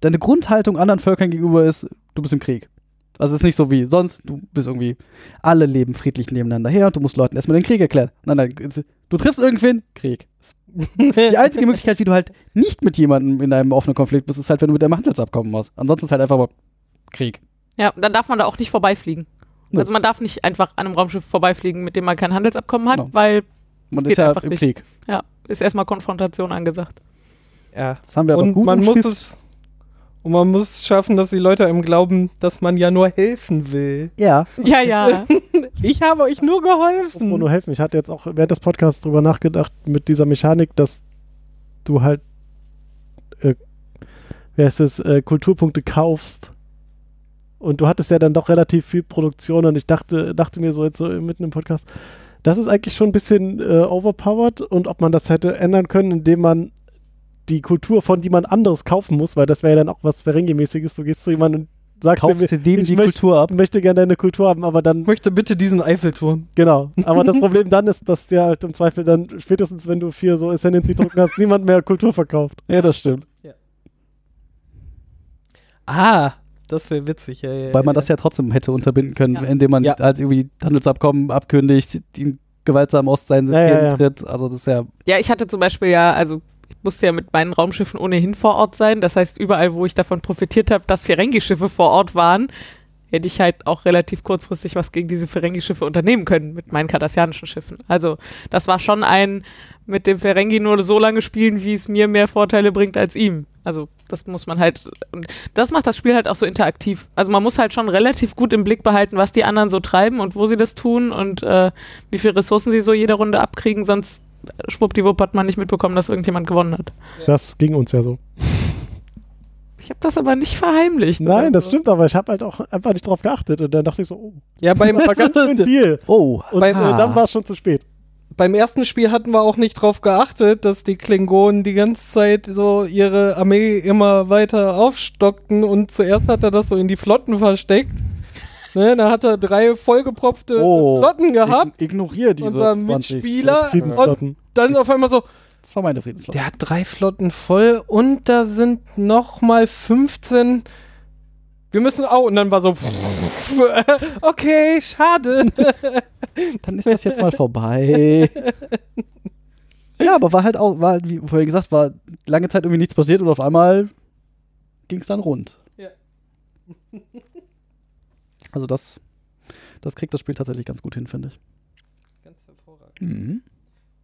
deine Grundhaltung anderen Völkern gegenüber ist, du bist im Krieg. Also es ist nicht so wie sonst, du bist irgendwie, alle leben friedlich nebeneinander her und du musst Leuten erstmal den Krieg erklären. Nein, nein, du triffst irgendwen, Krieg. Die einzige Möglichkeit, wie du halt nicht mit jemandem in einem offenen Konflikt bist, ist halt, wenn du mit deinem Handelsabkommen machst. Ansonsten ist halt einfach mal Krieg. Ja, dann darf man da auch nicht vorbeifliegen. Nö. Also man darf nicht einfach an einem Raumschiff vorbeifliegen, mit dem man kein Handelsabkommen hat, Genau. weil Man geht ist ja einfach im nicht. Krieg. ja, ist erstmal Konfrontation angesagt. ja. Das haben wir aber Und gut man muss es. Und man muss es schaffen, dass die Leute einem glauben, dass man ja nur helfen will. Ja, Ja, ja. Ich habe euch nur geholfen. Apropos nur helfen. Ich hatte jetzt auch während des Podcasts drüber nachgedacht, mit dieser Mechanik, dass du halt, äh, wer ist es, äh, Kulturpunkte kaufst. Und du hattest ja dann doch relativ viel Produktion und ich dachte, dachte mir so jetzt so mitten im Podcast, das ist eigentlich schon ein bisschen äh, overpowered und ob man das hätte ändern können, indem man die Kultur von jemand anderes kaufen muss, weil das wäre ja dann auch was Ferengi-mäßiges. Du gehst zu jemandem und sagst kaufst dem, dir dem ich die möchte- Kultur ab. möchte gerne deine Kultur haben, aber dann Ich möchte bitte diesen Eiffelturm. Genau. Aber das Problem dann ist, dass der halt im Zweifel dann spätestens, wenn du vier so Ascendancy-Drucken hast, niemand mehr Kultur verkauft. Ja, das stimmt. Ah, das wäre witzig. Ja, ja, Weil man das ja trotzdem hätte unterbinden können, Ja. indem man Ja. halt irgendwie Handelsabkommen abkündigt, die gewaltsam aus seinem Ja, System ja, ja. tritt. Also das ist ja Ja, ich hatte zum Beispiel ja, also ich musste ja mit meinen Raumschiffen ohnehin vor Ort sein. Das heißt, überall, wo ich davon profitiert habe, dass Ferengi-Schiffe vor Ort waren, hätte ich halt auch relativ kurzfristig was gegen diese Ferengi-Schiffe unternehmen können mit meinen kardassianischen Schiffen. Also das war schon ein mit dem Ferengi nur so lange spielen, wie es mir mehr Vorteile bringt als ihm. Also das muss man halt, und das macht das Spiel halt auch so interaktiv. Also man muss halt schon relativ gut im Blick behalten, was die anderen so treiben und wo sie das tun und äh, wie viele Ressourcen sie so jede Runde abkriegen, sonst schwuppdiwupp hat man nicht mitbekommen, dass irgendjemand gewonnen hat. Das ging uns ja so. Ich habe das aber nicht verheimlicht. Nein, das so. stimmt, aber ich habe halt auch einfach nicht drauf geachtet und dann dachte ich so, oh, Ja, beim, das war ganz schön viel. Oh, Und Beim- äh, dann war es schon zu spät. Beim ersten Spiel hatten wir auch nicht drauf geachtet, dass die Klingonen die ganze Zeit so ihre Armee immer weiter aufstockten und zuerst hat er das so in die Flotten versteckt. Ne, da hat er drei vollgepropfte Oh. Flotten gehabt. ig- ignoriere diese Unser 20. Mitspieler und dann auf einmal so, Das war meine Friedensflotte. der hat drei Flotten voll und da sind noch mal 15. Wir müssen auch und dann war so, okay, schade. Dann ist das jetzt mal vorbei. ja, aber war halt auch, war halt, wie vorhin gesagt, war lange Zeit irgendwie nichts passiert und auf einmal ging es dann rund. Ja. Also das, das kriegt das Spiel tatsächlich ganz gut hin, finde ich. Ganz hervorragend. Mhm.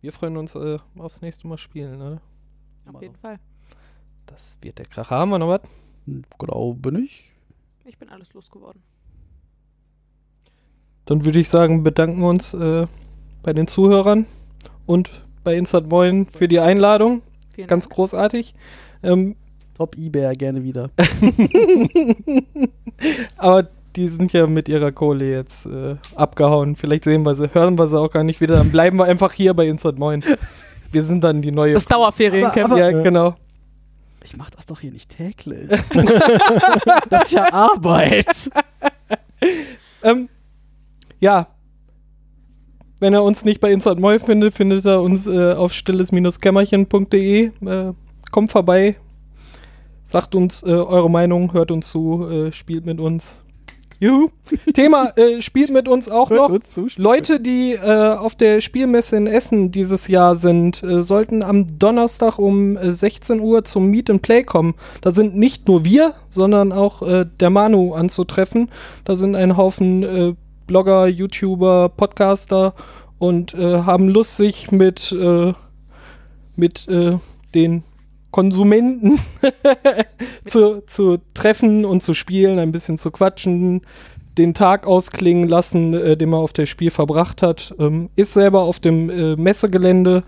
Wir freuen uns äh, aufs nächste Mal spielen, ne? Auf jeden Fall. Das wird der Kracher. Haben wir noch was? Glaube nicht. Ich bin alles losgeworden. Dann würde ich sagen, bedanken wir uns äh, bei den Zuhörern und bei Instant Moin für die Einladung. Vielen Ganz Dank. großartig. Ähm, Top eBay gerne wieder. aber die sind ja mit ihrer Kohle jetzt äh, abgehauen. Vielleicht sehen wir sie, hören wir sie auch gar nicht wieder. Dann bleiben wir einfach hier bei Instant Moin. Wir sind dann die neue. Das Dauerferiencamp. Ja. genau. Ich mach das doch hier nicht täglich. das ist ja Arbeit. Ähm, ja. Wenn er uns nicht bei Instant Moin findet, findet er uns äh, auf stilles-kämmerchen.de. Äh, kommt vorbei. Sagt uns äh, eure Meinung, hört uns zu, äh, spielt mit uns. Juhu. Thema, äh, spielt mit uns auch noch. uns. Leute, die äh, auf der Spielmesse in Essen dieses Jahr sind, äh, sollten am Donnerstag um äh, 16 Uhr zum Meet and Play kommen. Da sind nicht nur wir, sondern auch äh, der Manu anzutreffen. Da sind ein Haufen äh, Blogger, YouTuber, Podcaster und äh, haben Lust, sich mit, äh, mit äh, den Konsumenten zu, zu treffen und zu spielen, ein bisschen zu quatschen, den Tag ausklingen lassen, äh, den man auf der Spiel verbracht hat. Ähm, ist selber auf dem äh, Messegelände.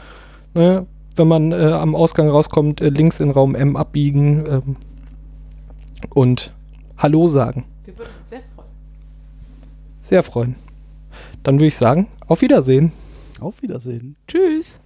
Ne? Wenn man äh, am Ausgang rauskommt, äh, links in Raum M abbiegen ähm, und Hallo sagen. Wir würden uns sehr freuen. Sehr freuen. Dann würde ich sagen, auf Wiedersehen. Auf Wiedersehen. Tschüss.